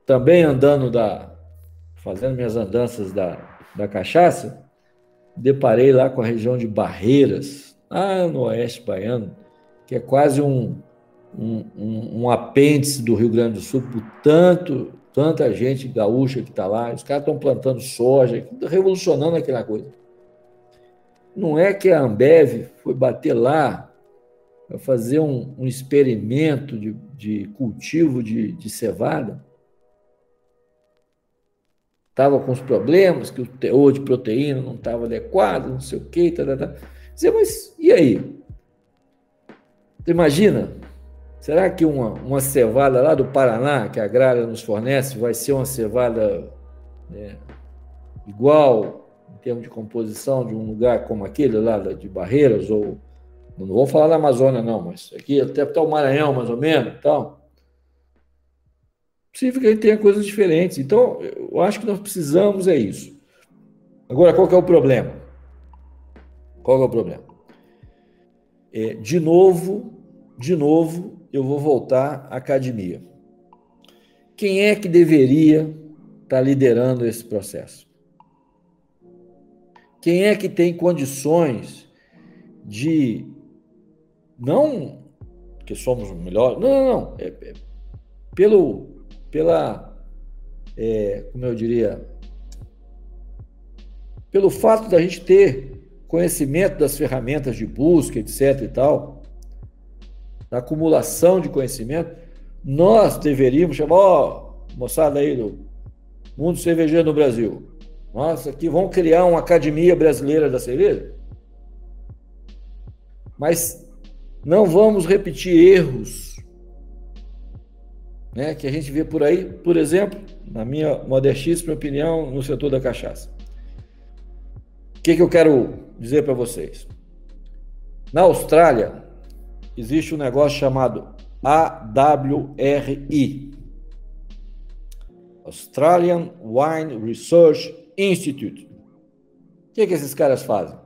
B: também andando da. fazendo minhas andanças da, da cachaça, deparei lá com a região de Barreiras, lá no oeste baiano, que é quase um, um, um, um apêndice do Rio Grande do Sul, por tanto, tanta gente gaúcha que está lá. Os caras estão plantando soja, revolucionando aquela coisa. Não é que a Ambev foi bater lá para fazer um, um experimento de, de, cultivo de, de cevada? Estava com os problemas, que o teor de proteína não estava adequado, não sei o quê, tá, tá, tá. Dizer, mas e aí? Você imagina? Será que uma, uma cevada lá do Paraná, que a Agrária nos fornece, vai ser uma cevada né, igual em termos de composição de um lugar como aquele lá de Barreiras? Ou não vou falar da Amazônia, não, mas aqui até, até o Maranhão, mais ou menos. Então, possível que a gente tenha coisas diferentes. Então, eu acho que nós precisamos é isso. Agora, qual é o problema? Qual é o problema? É, de novo, de novo, eu vou voltar à academia. Quem é que deveria estar tá liderando esse processo? Quem é que tem condições de não que somos melhor, não, não, não, é, é, pelo, pela, é, como eu diria, pelo fato da gente ter conhecimento das ferramentas de busca, etc. e tal, da acumulação de conhecimento, nós deveríamos chamar, ó, moçada aí do mundo cervejeiro no Brasil. Nossa, aqui vamos criar uma academia brasileira da cerveja? Mas não vamos repetir erros né, que a gente vê por aí, por exemplo, na minha modestíssima opinião, no setor da cachaça. O que, que eu quero dizer para vocês? Na Austrália, existe um negócio chamado AWRI Australian Wine Research Institute. O que, que esses caras fazem?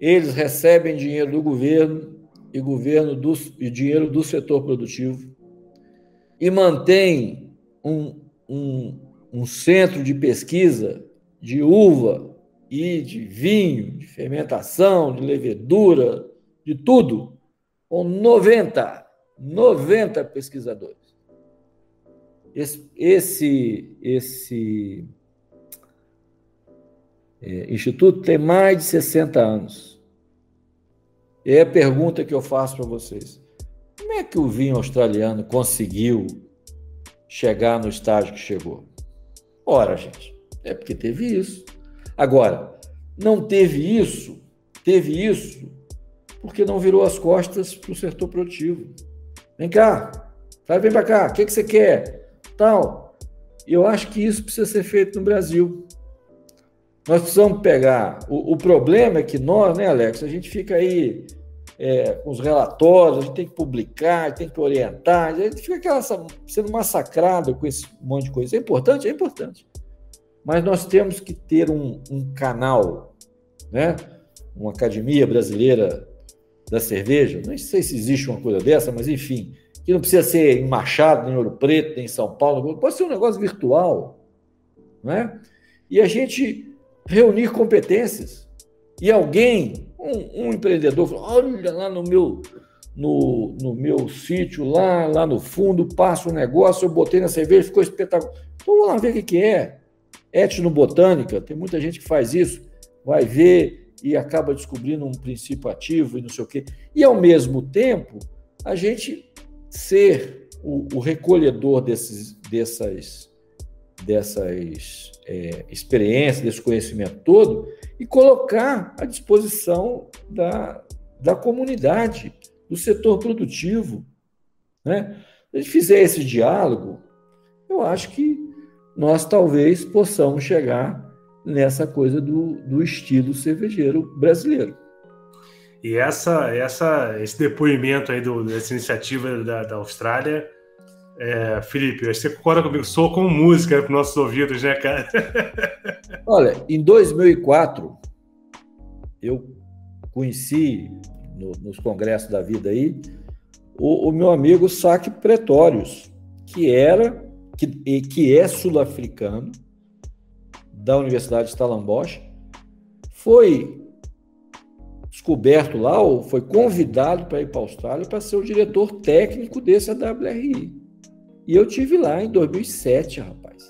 B: Eles recebem dinheiro do governo e governo do, e dinheiro do setor produtivo e mantêm um, um, um centro de pesquisa de uva e de vinho, de fermentação, de levedura, de tudo, com 90, 90 pesquisadores. Esse, esse, esse é, instituto tem mais de 60 anos. E é a pergunta que eu faço para vocês: como é que o vinho australiano conseguiu chegar no estágio que chegou? Ora, gente, é porque teve isso. Agora, não teve isso, teve isso porque não virou as costas para o setor produtivo. Vem cá, vai, vem para cá, o que, que você quer? Tal. Eu acho que isso precisa ser feito no Brasil. Nós precisamos pegar. O, o problema é que nós, né, Alex, a gente fica aí é, com os relatórios, a gente tem que publicar, tem que orientar, a gente fica aquela, sendo massacrado com esse monte de coisa. É importante? É importante. Mas nós temos que ter um, um canal, né? uma academia brasileira da cerveja, não sei se existe uma coisa dessa, mas enfim, que não precisa ser em Machado, nem em Ouro Preto, nem em São Paulo, pode ser um negócio virtual, né? E a gente reunir competências. E alguém, um, um empreendedor, falou: olha lá no meu, no, no meu sítio, lá, lá no fundo, passa um negócio, eu botei na cerveja, ficou espetacular. Então vamos lá ver o que, que é. Etnobotânica, tem muita gente que faz isso, vai ver e acaba descobrindo um princípio ativo e não sei o quê. E ao mesmo tempo, a gente ser o, o recolhedor desses, dessas, dessas é, experiência, desse conhecimento todo, e colocar à disposição da, da comunidade, do setor produtivo. Né? Se a gente fizer esse diálogo, eu acho que nós talvez possamos chegar nessa coisa do, do estilo cervejeiro brasileiro.
A: E essa, essa, esse depoimento aí do, dessa iniciativa da, da Austrália é, Felipe, você concorda comigo? Sou com música para os nossos ouvidos, né, cara? (laughs)
B: Olha, em 2004, eu conheci no, nos congressos da vida aí o, o meu amigo Saque Pretórios, que era que, que é sul-africano da Universidade de Stellenbosch, foi descoberto lá ou foi convidado para ir para a Austrália para ser o diretor técnico desse AWRI. E eu tive lá em 2007, rapaz.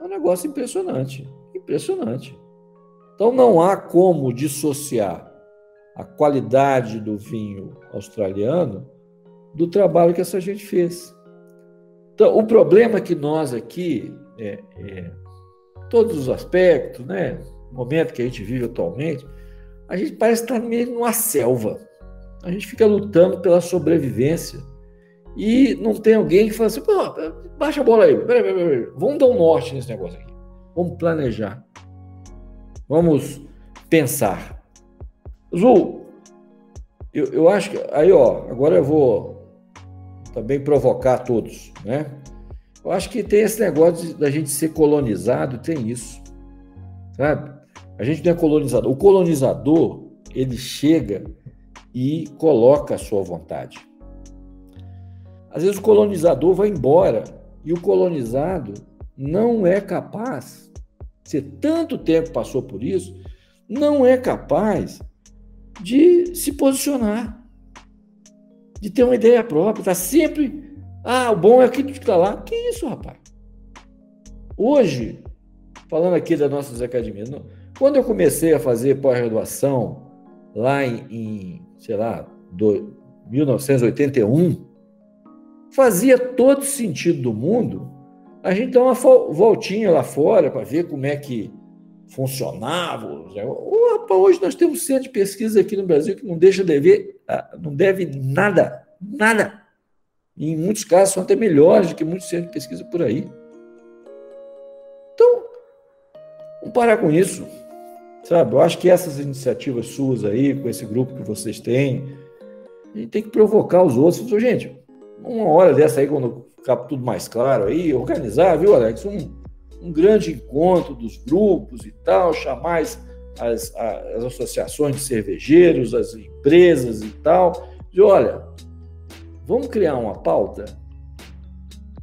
B: É um negócio impressionante, impressionante. Então não há como dissociar a qualidade do vinho australiano do trabalho que essa gente fez. Então, o problema que nós aqui, é, é, todos os aspectos, né, o momento que a gente vive atualmente, a gente parece estar meio numa selva. A gente fica lutando pela sobrevivência e não tem alguém que fala assim, Pô, baixa a bola aí, peraí, peraí, peraí. vamos dar um norte nesse negócio aqui, vamos planejar, vamos pensar. Zul, eu, eu acho que, aí ó, agora eu vou também provocar todos, né? Eu acho que tem esse negócio da gente ser colonizado, tem isso, sabe? A gente não é colonizador. O colonizador, ele chega e coloca a sua vontade. Às vezes o colonizador vai embora e o colonizado não é capaz, se tanto tempo passou por isso, não é capaz de se posicionar, de ter uma ideia própria, está sempre, ah, o bom é aquilo que está lá. Que isso, rapaz? Hoje, falando aqui das nossas academias, quando eu comecei a fazer pós-graduação lá em, em, sei lá, do, 1981, fazia todo sentido do mundo a gente dar uma voltinha lá fora para ver como é que funcionava. Opa, hoje nós temos um centro de pesquisa aqui no Brasil que não deixa dever, ah, não deve nada, nada. E em muitos casos são até melhores do que muitos centros de pesquisa por aí. Então, vamos parar com isso. Sabe, eu acho que essas iniciativas suas aí, com esse grupo que vocês têm, a gente tem que provocar os outros. Gente, uma hora dessa aí, quando ficar tudo mais claro aí, organizar, viu, Alex? Um, um grande encontro dos grupos e tal, chamar as, as, as associações de cervejeiros, as empresas e tal, de olha, vamos criar uma pauta?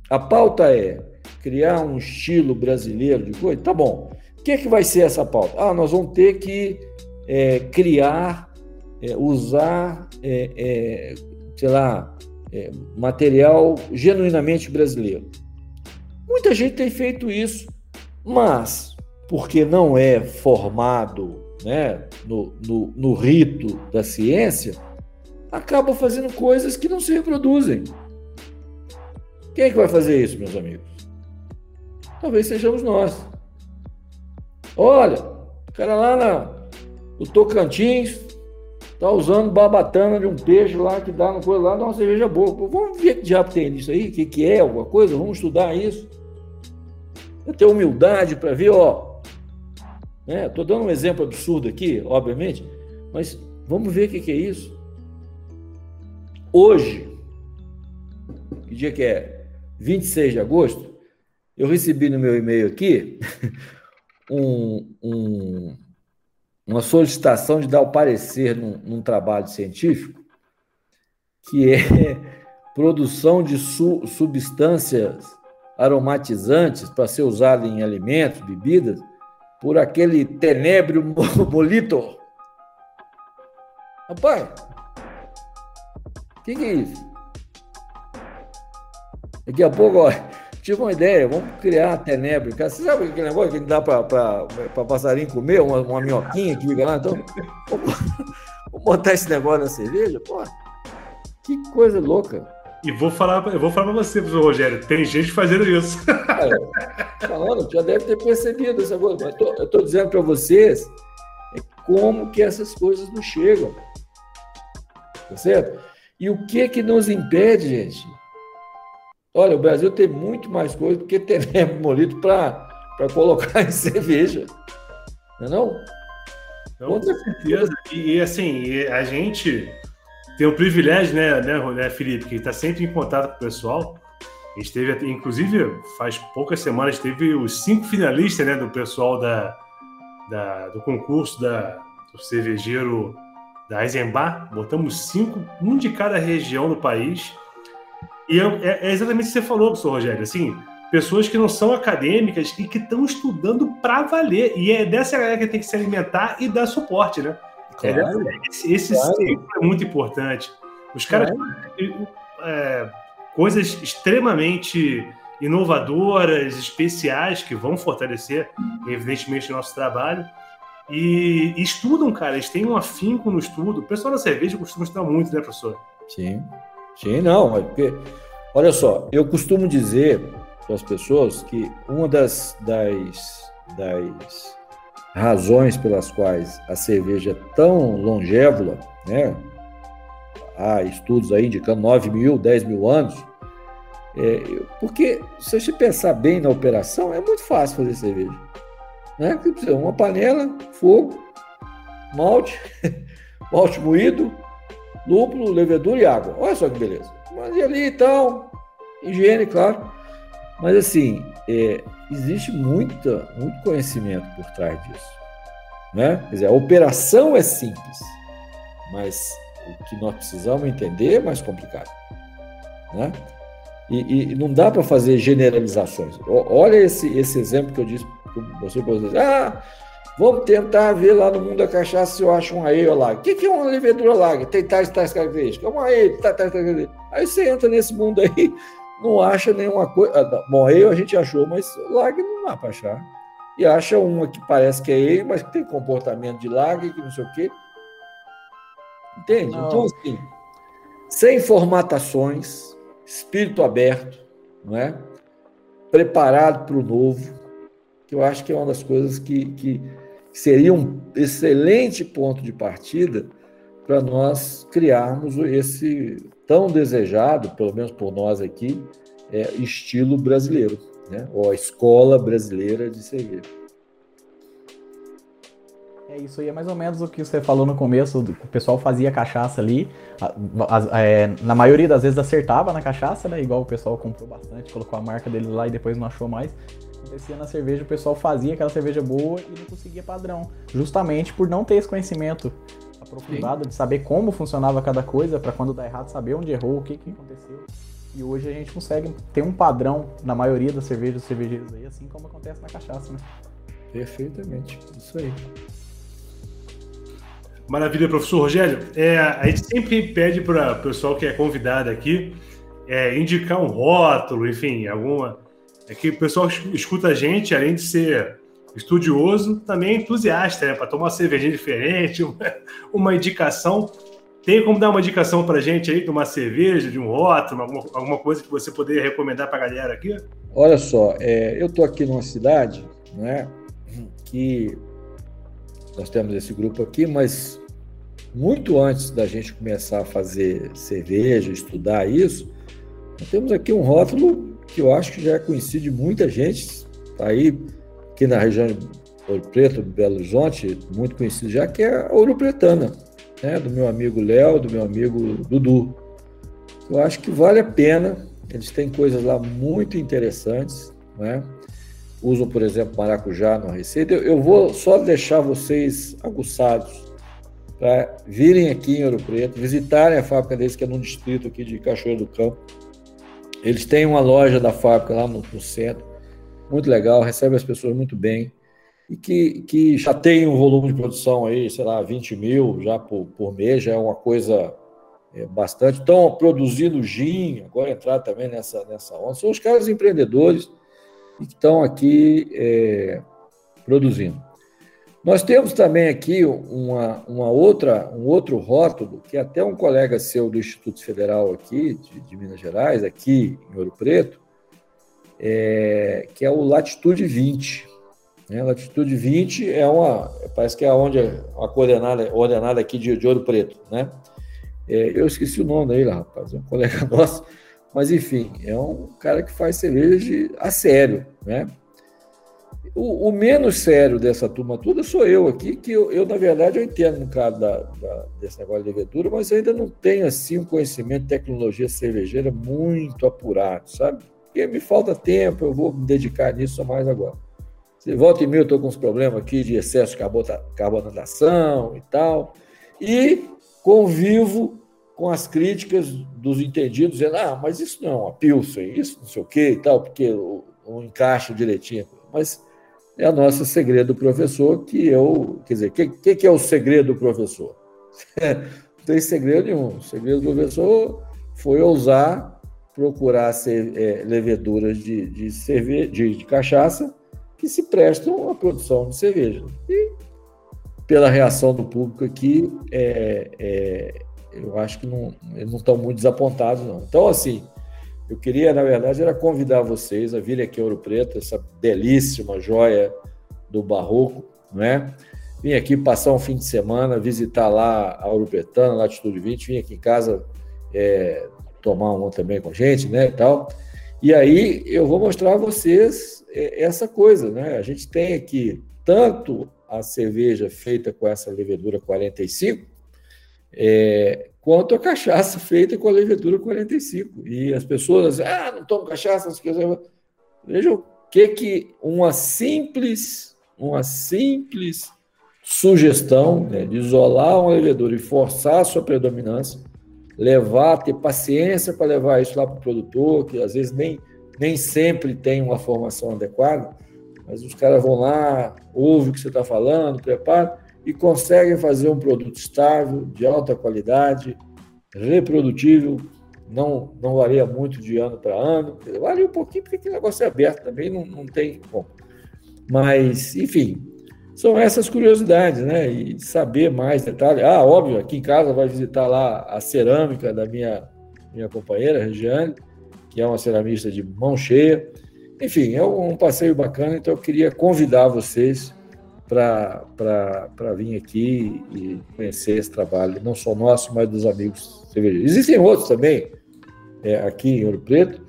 B: A pauta é criar um estilo brasileiro de coisa? Tá bom. O que, é que vai ser essa pauta? Ah, nós vamos ter que é, criar, é, usar, é, é sei lá, é, material genuinamente brasileiro. Muita gente tem feito isso, mas porque não é formado né, no, no, no rito da ciência, acaba fazendo coisas que não se reproduzem. Quem é que vai fazer isso, meus amigos? Talvez sejamos nós. Olha, o cara lá na, no Tocantins tá usando babatana de um peixe lá que dá no coisa lá, dá uma cerveja boa. Pô, vamos ver que diabo tem nisso aí, o que, que é, alguma coisa, vamos estudar isso. Eu ter humildade para ver, ó. Né? dando um exemplo absurdo aqui, obviamente, mas vamos ver o que, que é isso. Hoje, que dia que é? 26 de agosto, eu recebi no meu e-mail aqui (laughs) um, um uma solicitação de dar o parecer num, num trabalho científico, que é (laughs) produção de su, substâncias aromatizantes para ser usado em alimentos, bebidas, por aquele tenebrio (laughs) molito. Rapaz, o que, que é isso? Daqui a pouco, olha, tive uma ideia, vamos criar a tenebre. Você sabe aquele negócio que dá para passarinho comer, uma, uma minhoquinha que fica lá? Então, vamos, (laughs) vamos botar esse negócio na cerveja? Pô, que coisa louca.
A: E vou falar, eu vou falar para você, professor Rogério, tem gente fazendo isso. (laughs)
B: É, falando, já deve ter percebido essa coisa, mas tô, eu estou dizendo para vocês é como que essas coisas não chegam. Tá certo? E o que que nos impede, gente, Olha, o Brasil tem muito mais coisa do que tenebro (laughs) molido para colocar em cerveja. Não é não?
A: Com certeza. E, e, assim, a gente tem o privilégio, né, né, né Felipe, que está sempre em contato com o pessoal. A gente teve, inclusive, faz poucas semanas, teve os cinco finalistas né, do pessoal da, da, do concurso da, do cervejeiro da Eisenbar. Botamos cinco, um de cada região do país. E é, é, é exatamente o que você falou, professor Rogério. Assim, pessoas que não são acadêmicas e que estão estudando para valer. E é dessa galera que tem que se alimentar e dar suporte, né? É claro, é, esse esse claro. é muito importante. Os caras claro. é, coisas extremamente inovadoras, especiais, que vão fortalecer, evidentemente, o nosso trabalho. E, estudam, cara, eles têm um afinco no estudo. O pessoal da cerveja costuma estudar muito, né, professor?
B: Sim. Sim, não, é porque, olha só, eu costumo dizer para as pessoas que uma das, das, das razões pelas quais a cerveja é tão longeva, né? Há estudos aí indicando 9 mil, 10 mil anos, é, porque se você pensar bem na operação, é muito fácil fazer cerveja. Né? Uma panela, fogo, malte, (laughs) malte moído, lúpulo, levedura e água. Olha só que beleza. Mas e ali e tal, higiene, claro. Mas assim, é, existe muita, muito conhecimento por trás disso. Né? Quer dizer, a operação é simples, mas O que nós precisamos entender é mais complicado. Né? E, e não dá para fazer generalizações. Olha esse, esse exemplo que eu disse você, para vocês. Ah, vamos tentar ver lá no mundo da cachaça se eu acho um aê lag. O que, que é uma levedura lag? Tem tais tais características. É uma aê, tais tais características. Aí você entra nesse mundo aí, (laughs) não acha nenhuma coisa. Ah, bom, aê a gente achou, mas lag não dá para achar. E acha uma que parece que é aê, mas que tem comportamento de lag, que não sei o quê. Entende? Não. Então, assim, sem formatações, espírito aberto, não é? preparado para o novo, que eu acho que é uma das coisas que, que seria um excelente ponto de partida para nós criarmos esse tão desejado, pelo menos por nós aqui, é, estilo brasileiro, né? ou a escola brasileira de cerveja.
C: É isso aí, é mais ou menos o que você falou no começo, o pessoal fazia cachaça ali, a, a, é, na maioria das vezes acertava na cachaça, né? Igual o pessoal comprou bastante, colocou a marca dele lá e depois não achou mais. Acontecia na cerveja, o pessoal fazia aquela cerveja boa e não conseguia padrão, justamente por não ter esse conhecimento aprofundado Sim. de saber como funcionava cada coisa, para quando dá errado saber onde errou, o que, que aconteceu. E hoje a gente consegue ter um padrão na maioria das cervejas dos cervejeiros aí, assim como acontece na cachaça, né?
B: Perfeitamente, isso aí.
A: Maravilha, professor Rogério. É, a gente sempre pede para o pessoal que é convidado aqui é, indicar um rótulo, enfim, alguma. É que o pessoal escuta a gente, além de ser estudioso, também é entusiasta, né? Para tomar uma cervejinha diferente, (laughs) uma, indicação. Tem como dar uma indicação para a gente aí de uma cerveja, de um rótulo, alguma, alguma coisa que você poderia recomendar para a galera aqui?
B: Olha só, é, eu estou aqui numa cidade né, que nós temos esse grupo aqui, mas muito antes da gente começar a fazer cerveja, estudar isso, nós temos aqui um rótulo que eu acho que já é conhecido de muita gente, está aí aqui na região de Ouro Preto, Belo Horizonte, muito conhecido já, que é a Ouro Pretana, né, do meu amigo Léo, do meu amigo Dudu. Eu acho que vale a pena, eles têm coisas lá muito interessantes, né? usam, por exemplo, maracujá na receita. Eu, eu vou só deixar vocês aguçados para virem aqui em Ouro Preto, visitarem a fábrica deles, que é num distrito aqui de Cachoeira do Campo. Eles têm uma loja da fábrica lá no, no centro, muito legal, recebe as pessoas muito bem, e que, que já tem um volume de produção aí, sei lá, 20 mil já por, por mês, já é uma coisa é, bastante. Estão produzindo gin, agora entrar também nessa, nessa onda. São os caras empreendedores que estão aqui é, produzindo. Nós temos também aqui uma, uma outra, um outro rótulo, que até um colega seu do Instituto Federal aqui, de, de Minas Gerais, aqui em Ouro Preto, é, que é o Latitude 20. Né? Latitude 20 é uma, parece que é onde a coordenada, ordenada aqui de, de Ouro Preto, né? É, eu esqueci o nome dele, rapaz, é um colega (laughs) nosso, mas enfim, é um cara que faz cerveja de, a sério, né? O, o, menos sério dessa turma toda sou eu aqui, que eu, eu na verdade, eu entendo no caso da, da, desse negócio de levedura, mas ainda não tenho, assim, um conhecimento de tecnologia cervejeira muito apurado, sabe? Porque me falta tempo, eu vou me dedicar nisso mais agora. Se volta e meia eu estou com uns problemas aqui de excesso de carbonatação e tal, e convivo com as críticas dos entendidos, dizendo, ah, mas isso não é uma Pilsen, isso não sei o quê e tal, porque o, o encaixe direitinho. Mas é a nossa segredo do professor, que eu. Quer dizer, o que, que, que, é o segredo do professor? (laughs) Não tem segredo nenhum. O segredo do professor foi ousar procurar ser, é, leveduras de, de, cerve de, de cachaça que se prestam à produção de cerveja. E, pela reação do público aqui, é, é, eu acho que não, não estão muito desapontados, não. Então, assim, eu queria, na verdade, era convidar vocês a virem aqui a Ouro Preto, essa belíssima joia do barroco, não é? Vim aqui passar um fim de semana, visitar lá a Ouro Pretana, Latitude 20, vim aqui em casa é, tomar um também com a gente, né, e tal. E aí eu vou mostrar a vocês é, essa coisa, né? A gente tem aqui tanto a cerveja feita com essa levedura 45, é, quanto a cachaça feita com a levedura 45. E as pessoas, ah, não tomo cachaça, não Vejam o que, que uma simples, uma simples sugestão né, de isolar uma levedura e forçar a sua predominância, levar, ter paciência para levar isso lá para o produtor, que às vezes nem, nem sempre tem uma formação adequada, mas os caras vão lá, ouvem o que você está falando, preparam e conseguem fazer um produto estável, de alta qualidade, reprodutível, não, não varia muito de ano para ano, varia um pouquinho porque aquele negócio é aberto também, não, não tem como. Mas, enfim, são essas curiosidades, né? E saber mais detalhes. Ah, óbvio, aqui em casa vai visitar lá a cerâmica da minha, minha companheira, Regiane, que é uma ceramista de mão cheia. Enfim, é um passeio bacana, então eu queria convidar vocês para vir aqui e conhecer esse trabalho, não só nosso, mas dos amigos cervejeiros. Existem outros também, é, aqui em Ouro Preto.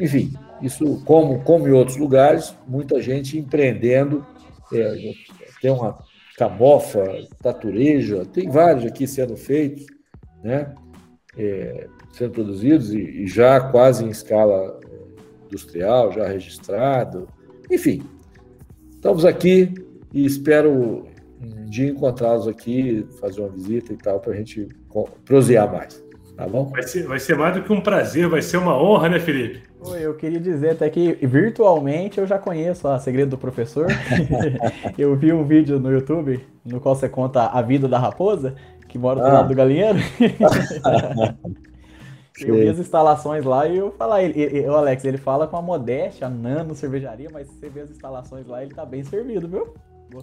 B: Enfim, isso, como, como em outros lugares, muita gente empreendendo. É, tem uma camofa, tatureja, tem vários aqui sendo feitos, né? É, sendo produzidos e, e, já quase em escala é, industrial, já registrado. Enfim, estamos aqui e espero um dia encontrá-los aqui, fazer uma visita e tal, para a gente prosear mais. Tá bom?
A: Vai ser, vai ser mais do que um prazer, vai ser uma honra, né, Felipe?
C: Oi, eu queria dizer até que virtualmente eu já conheço a Segredo do Professor. (laughs) eu vi um vídeo no YouTube no qual você conta a vida da raposa, que mora do ah. lado do galinheiro. (laughs) eu vi as instalações lá e eu falar, ele, o Alex, ele fala com a modéstia, a nano cervejaria, mas você vê as instalações lá, ele tá bem servido, viu?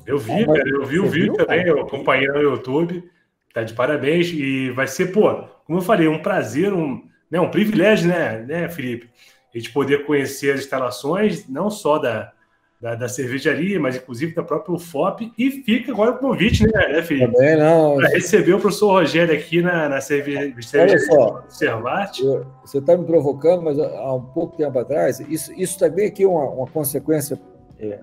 A: Eu vi, cara, eu vi o vídeo também, eu acompanhei no YouTube. Tá de parabéns e vai ser, pô, como eu falei, um prazer, um, né, um privilégio, né, né, Felipe? A gente poder conhecer as instalações, não só da, da, da cervejaria, mas inclusive da própria UFOP. E fica agora o convite, né, né Felipe?
B: Também não.
A: Para receber o professor Rogério aqui na, na cervejaria
B: Olha só, você está me provocando, mas há um pouco tempo atrás, isso, isso também aqui é uma, uma consequência é,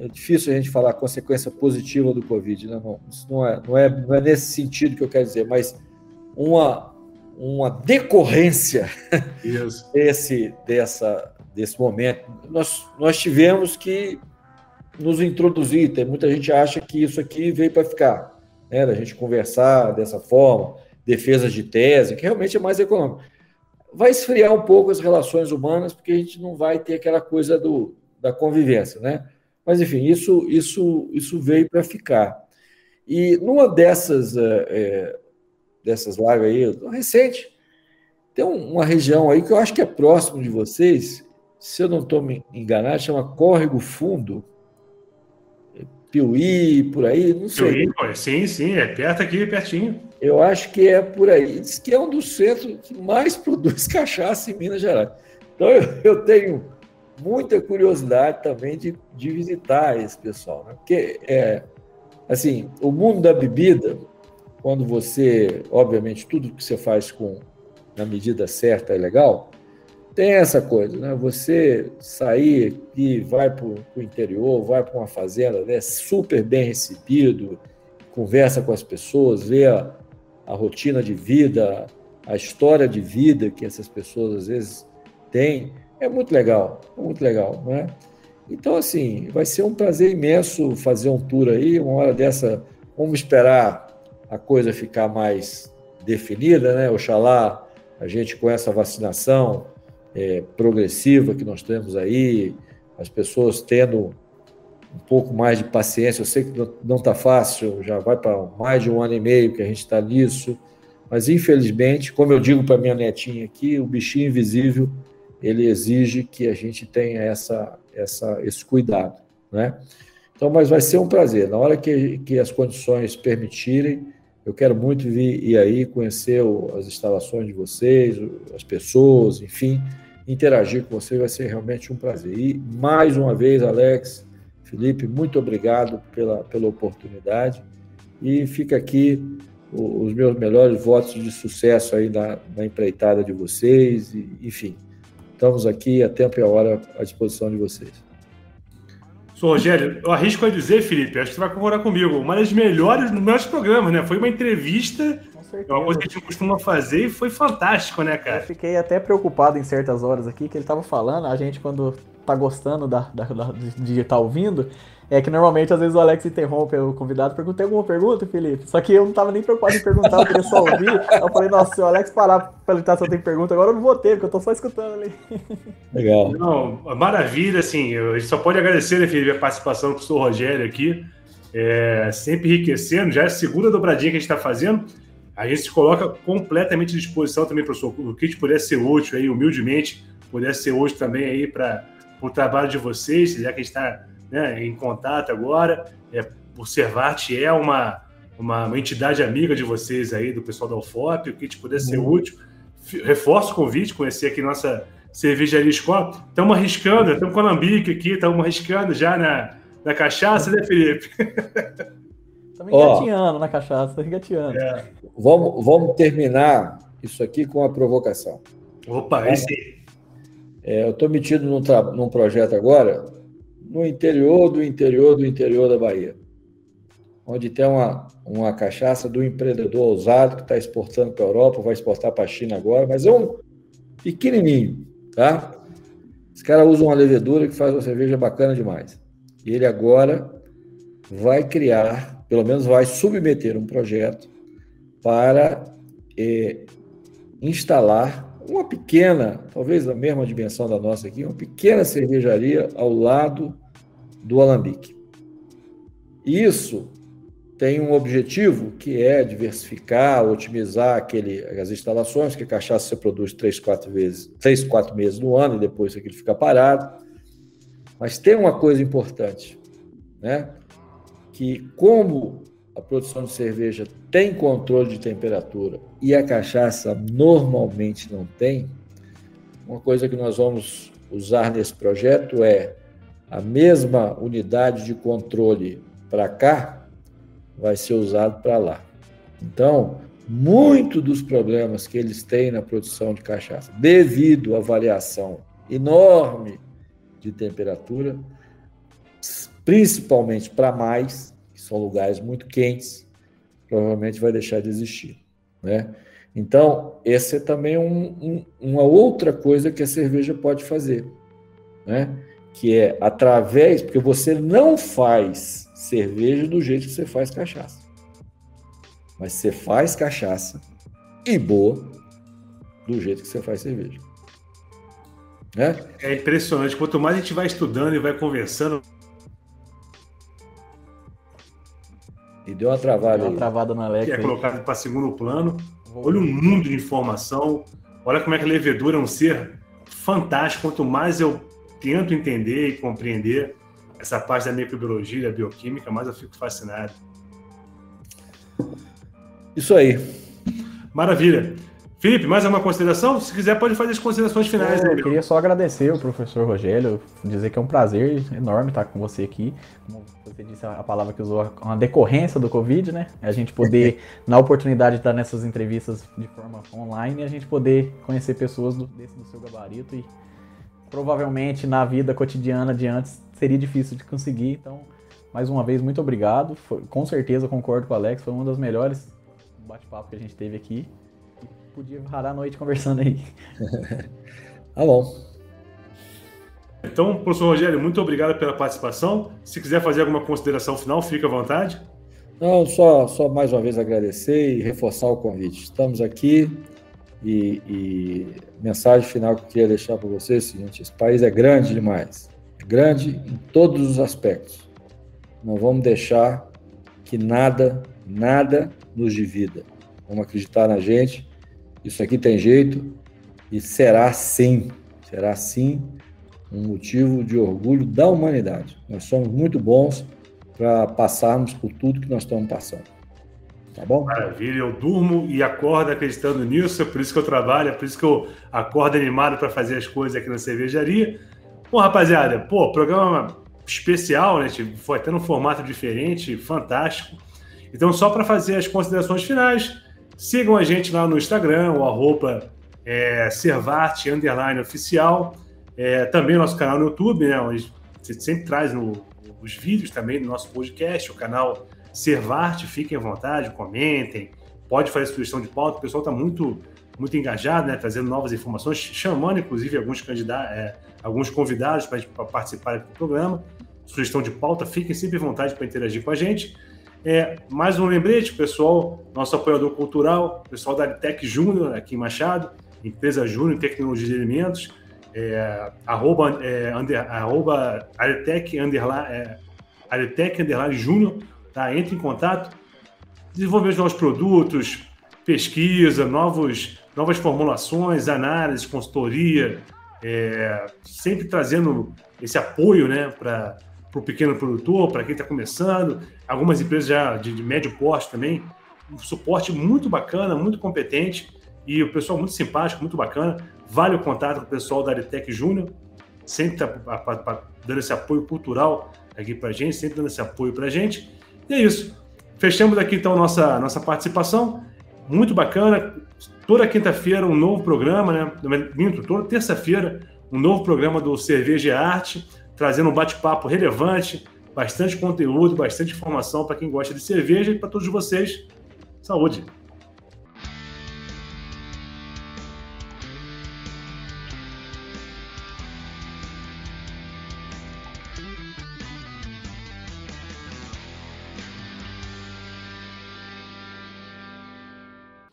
B: é difícil a gente falar consequência positiva do Covid, né? Não, isso não é, não, é, não é nesse sentido que eu quero dizer, mas uma, uma decorrência (laughs) desse, dessa, desse momento. Nós, nós tivemos que nos introduzir, tem muita gente acha que isso aqui veio para ficar, né? Da gente conversar dessa forma, defesas de tese, que realmente é mais econômico. Vai esfriar um pouco as relações humanas, porque a gente não vai ter aquela coisa do, da convivência, né? Mas, enfim, isso, isso, isso veio para ficar. E numa dessas, é, dessas lives aí, recente, tem uma região aí que eu acho que é próximo de vocês, se eu não estou me enganado, chama Córrego Fundo, Piuí, por aí, não sei.
A: Piuí, sim, sim, é perto aqui, pertinho.
B: Eu acho que é por aí. Diz que é um dos centros que mais (laughs) produz cachaça em Minas Gerais. Então eu, eu tenho muita curiosidade também de, de visitar esse pessoal, né? porque é assim o mundo da bebida, quando você, obviamente, tudo que você faz com na medida certa é legal, tem essa coisa, né? Você sair e vai para o interior, vai para uma fazenda, é super bem recebido, conversa com as pessoas, vê a, a rotina de vida, a história de vida que essas pessoas às vezes têm é muito legal, é muito legal, não é? Então, assim, vai ser um prazer imenso fazer um tour aí, uma hora dessa, vamos esperar a coisa ficar mais definida, né? Oxalá a gente com essa vacinação é, progressiva que nós temos aí, as pessoas tendo um pouco mais de paciência. Eu sei que não está fácil, já vai para mais de um ano e meio que a gente está nisso, mas infelizmente, como eu digo para minha netinha aqui, o bichinho invisível ele exige que a gente tenha essa, essa, esse cuidado, né? Então, mas vai ser um prazer. Na hora que, que as condições permitirem, eu quero muito vir e aí conhecer o, as instalações de vocês, as pessoas, enfim, interagir com vocês vai ser realmente um prazer. E mais uma vez, Alex, Felipe, muito obrigado pela, pela oportunidade. E fica aqui os meus melhores votos de sucesso aí na, na empreitada de vocês, e, enfim. Estamos aqui a tempo e a hora à disposição de vocês.
A: Sou Rogério, eu arrisco a dizer, Felipe, acho que você vai concordar comigo, uma das melhores, melhores programas, né? Foi uma entrevista, é uma coisa que a gente costuma fazer e foi fantástico, né, cara?
C: Eu fiquei até preocupado em certas horas aqui, que ele estava falando, a gente quando tá gostando da, da, da de estar tá ouvindo, é que normalmente, às vezes, o Alex interrompe o convidado. Perguntei alguma pergunta, Felipe? Só que eu não tava nem preocupado em perguntar, eu queria só ouvir. eu falei, nossa, se o Alex parar pra perguntar se eu tenho pergunta, agora eu não vou ter, porque eu tô só escutando ali. (laughs)
A: Legal. Não, maravilha, assim, a gente só pode agradecer, né, Felipe, a participação do professor Rogério aqui. É, sempre enriquecendo, já é a segunda dobradinha que a gente está fazendo. A gente se coloca completamente à disposição também, professor. O que puder ser útil aí, humildemente, puder ser útil também aí para o trabalho de vocês, já que a gente está né, em contato agora. É, o Servate é uma, uma, uma, entidade amiga de vocês aí, do pessoal da UFOP, o que puder ser uhum. útil. Reforço o convite, conhecer aqui nossa cervejaria escola. Estamos arriscando, estamos com a Lambique aqui, estamos arriscando já na, na cachaça, né, Felipe? (laughs)
C: Estamos engateando na cachaça, engateando. É.
B: Vamos, vamos terminar isso aqui com uma provocação.
A: Opa, tá? esse.
B: É, eu estou metido num, num projeto agora no interior do interior do interior da Bahia, onde tem uma, uma cachaça do empreendedor ousado que está exportando para a Europa, vai exportar para a China agora, mas é um pequenininho, tá? Esse cara usa uma levedura que faz uma cerveja bacana demais. E ele agora vai criar, pelo menos vai submeter um projeto para é, instalar uma pequena, talvez a mesma dimensão da nossa aqui, uma pequena cervejaria ao lado do alambique. Isso tem um objetivo que é diversificar, otimizar aquele, as instalações, que a cachaça você produz três, quatro vezes, três, quatro meses no ano e depois aquilo fica parado. Mas tem uma coisa importante, né? Que como a produção de cerveja tem controle de temperatura e a cachaça normalmente não tem, uma coisa que nós vamos usar nesse projeto é a mesma unidade de controle para cá vai ser usado para lá. Então, muito dos problemas que eles têm na produção de cachaça, devido à variação enorme de temperatura, principalmente para mais, que são lugares muito quentes, provavelmente vai deixar de existir. Né? Então, essa é também um, um, uma outra coisa que a cerveja pode fazer, né? que é através, porque você não faz cerveja do jeito que você faz cachaça, mas você faz cachaça e boa do jeito que você faz cerveja. Né?
A: É impressionante, quanto mais a gente vai estudando e vai conversando,
B: E deu uma travada. Deu
C: uma travada no Alex.
A: Que é colocado para segundo plano. Olha o mundo de informação. Olha como é que a levedura é um ser fantástico. Quanto mais eu tento entender e compreender essa parte da microbiologia, da bioquímica, mais eu fico fascinado.
B: Isso aí.
A: Maravilha. Felipe, mais alguma consideração? Se quiser, pode fazer as considerações finais.
C: Eu, queria só agradecer o professor Rogério, dizer que é um prazer enorme estar com você aqui. Como você disse a palavra que usou, uma decorrência do Covid, né? A gente poder, (laughs) na oportunidade de estar nessas entrevistas de forma online, a gente poder conhecer pessoas do, desse do seu gabarito e provavelmente na vida cotidiana de antes seria difícil de conseguir. Então, mais uma vez, muito obrigado. Foi, com certeza concordo com o Alex, foi uma das melhores bate-papo que a gente teve aqui podia parar a noite conversando aí. (laughs)
B: tá bom.
A: Então, professor Rogério, muito obrigado pela participação. Se quiser fazer alguma consideração final, fique à vontade.
B: Não, só, só mais uma vez agradecer e reforçar o convite. Estamos aqui e, e mensagem final que eu queria deixar para vocês é o seguinte: esse país é grande demais, é grande em todos os aspectos. Não vamos deixar que nada, nada nos divida. Vamos acreditar na gente isso aqui tem jeito e será sim, será sim um motivo de orgulho da humanidade. Nós somos muito bons para passarmos por tudo que nós estamos passando. Tá bom?
A: Maravilha, eu durmo e acordo acreditando nisso, é por isso que eu trabalho, é por isso que eu acordo animado para fazer as coisas aqui na cervejaria. Bom, rapaziada, pô, programa especial, né? Foi até num formato diferente, fantástico. Então, só para fazer as considerações finais, Sigam a gente lá no Instagram, o arroba é, Servarte Underline Oficial. É, também nosso canal no YouTube, né? Onde você sempre traz no, os vídeos também do nosso podcast, o canal Servarte. Fiquem à vontade, comentem. Pode fazer sugestão de pauta. O pessoal está muito muito engajado, né, trazendo novas informações, chamando inclusive alguns candidatos, é, alguns convidados para participarem do programa. Sugestão de pauta, fiquem sempre à vontade para interagir com a gente. É, mais um lembrete, pessoal, nosso apoiador cultural, pessoal da Aritec Júnior aqui em Machado, empresa Júnior Tecnologia de Alimentos, é, arroba, é, under, arroba underline, é, underline Júnior, tá? Entre em contato, desenvolver novos produtos, pesquisa, novos, novas formulações, análises, consultoria, é, sempre trazendo esse apoio né, para o pequeno produtor, para quem está começando, algumas empresas já de, de, médio porte também, um suporte muito bacana, muito competente e o pessoal muito simpático, muito bacana. Vale o contato com o pessoal da Aritec Júnior, sempre está dando esse apoio cultural aqui para a gente, sempre dando esse apoio para a gente. E é isso. Fechamos aqui então nossa, nossa participação. Muito bacana. Toda quinta-feira um novo programa, né? Minto, toda terça-feira um novo programa do Cerveja e Arte, trazendo um bate-papo relevante, bastante conteúdo, bastante informação para quem gosta de cerveja e para todos vocês. Saúde!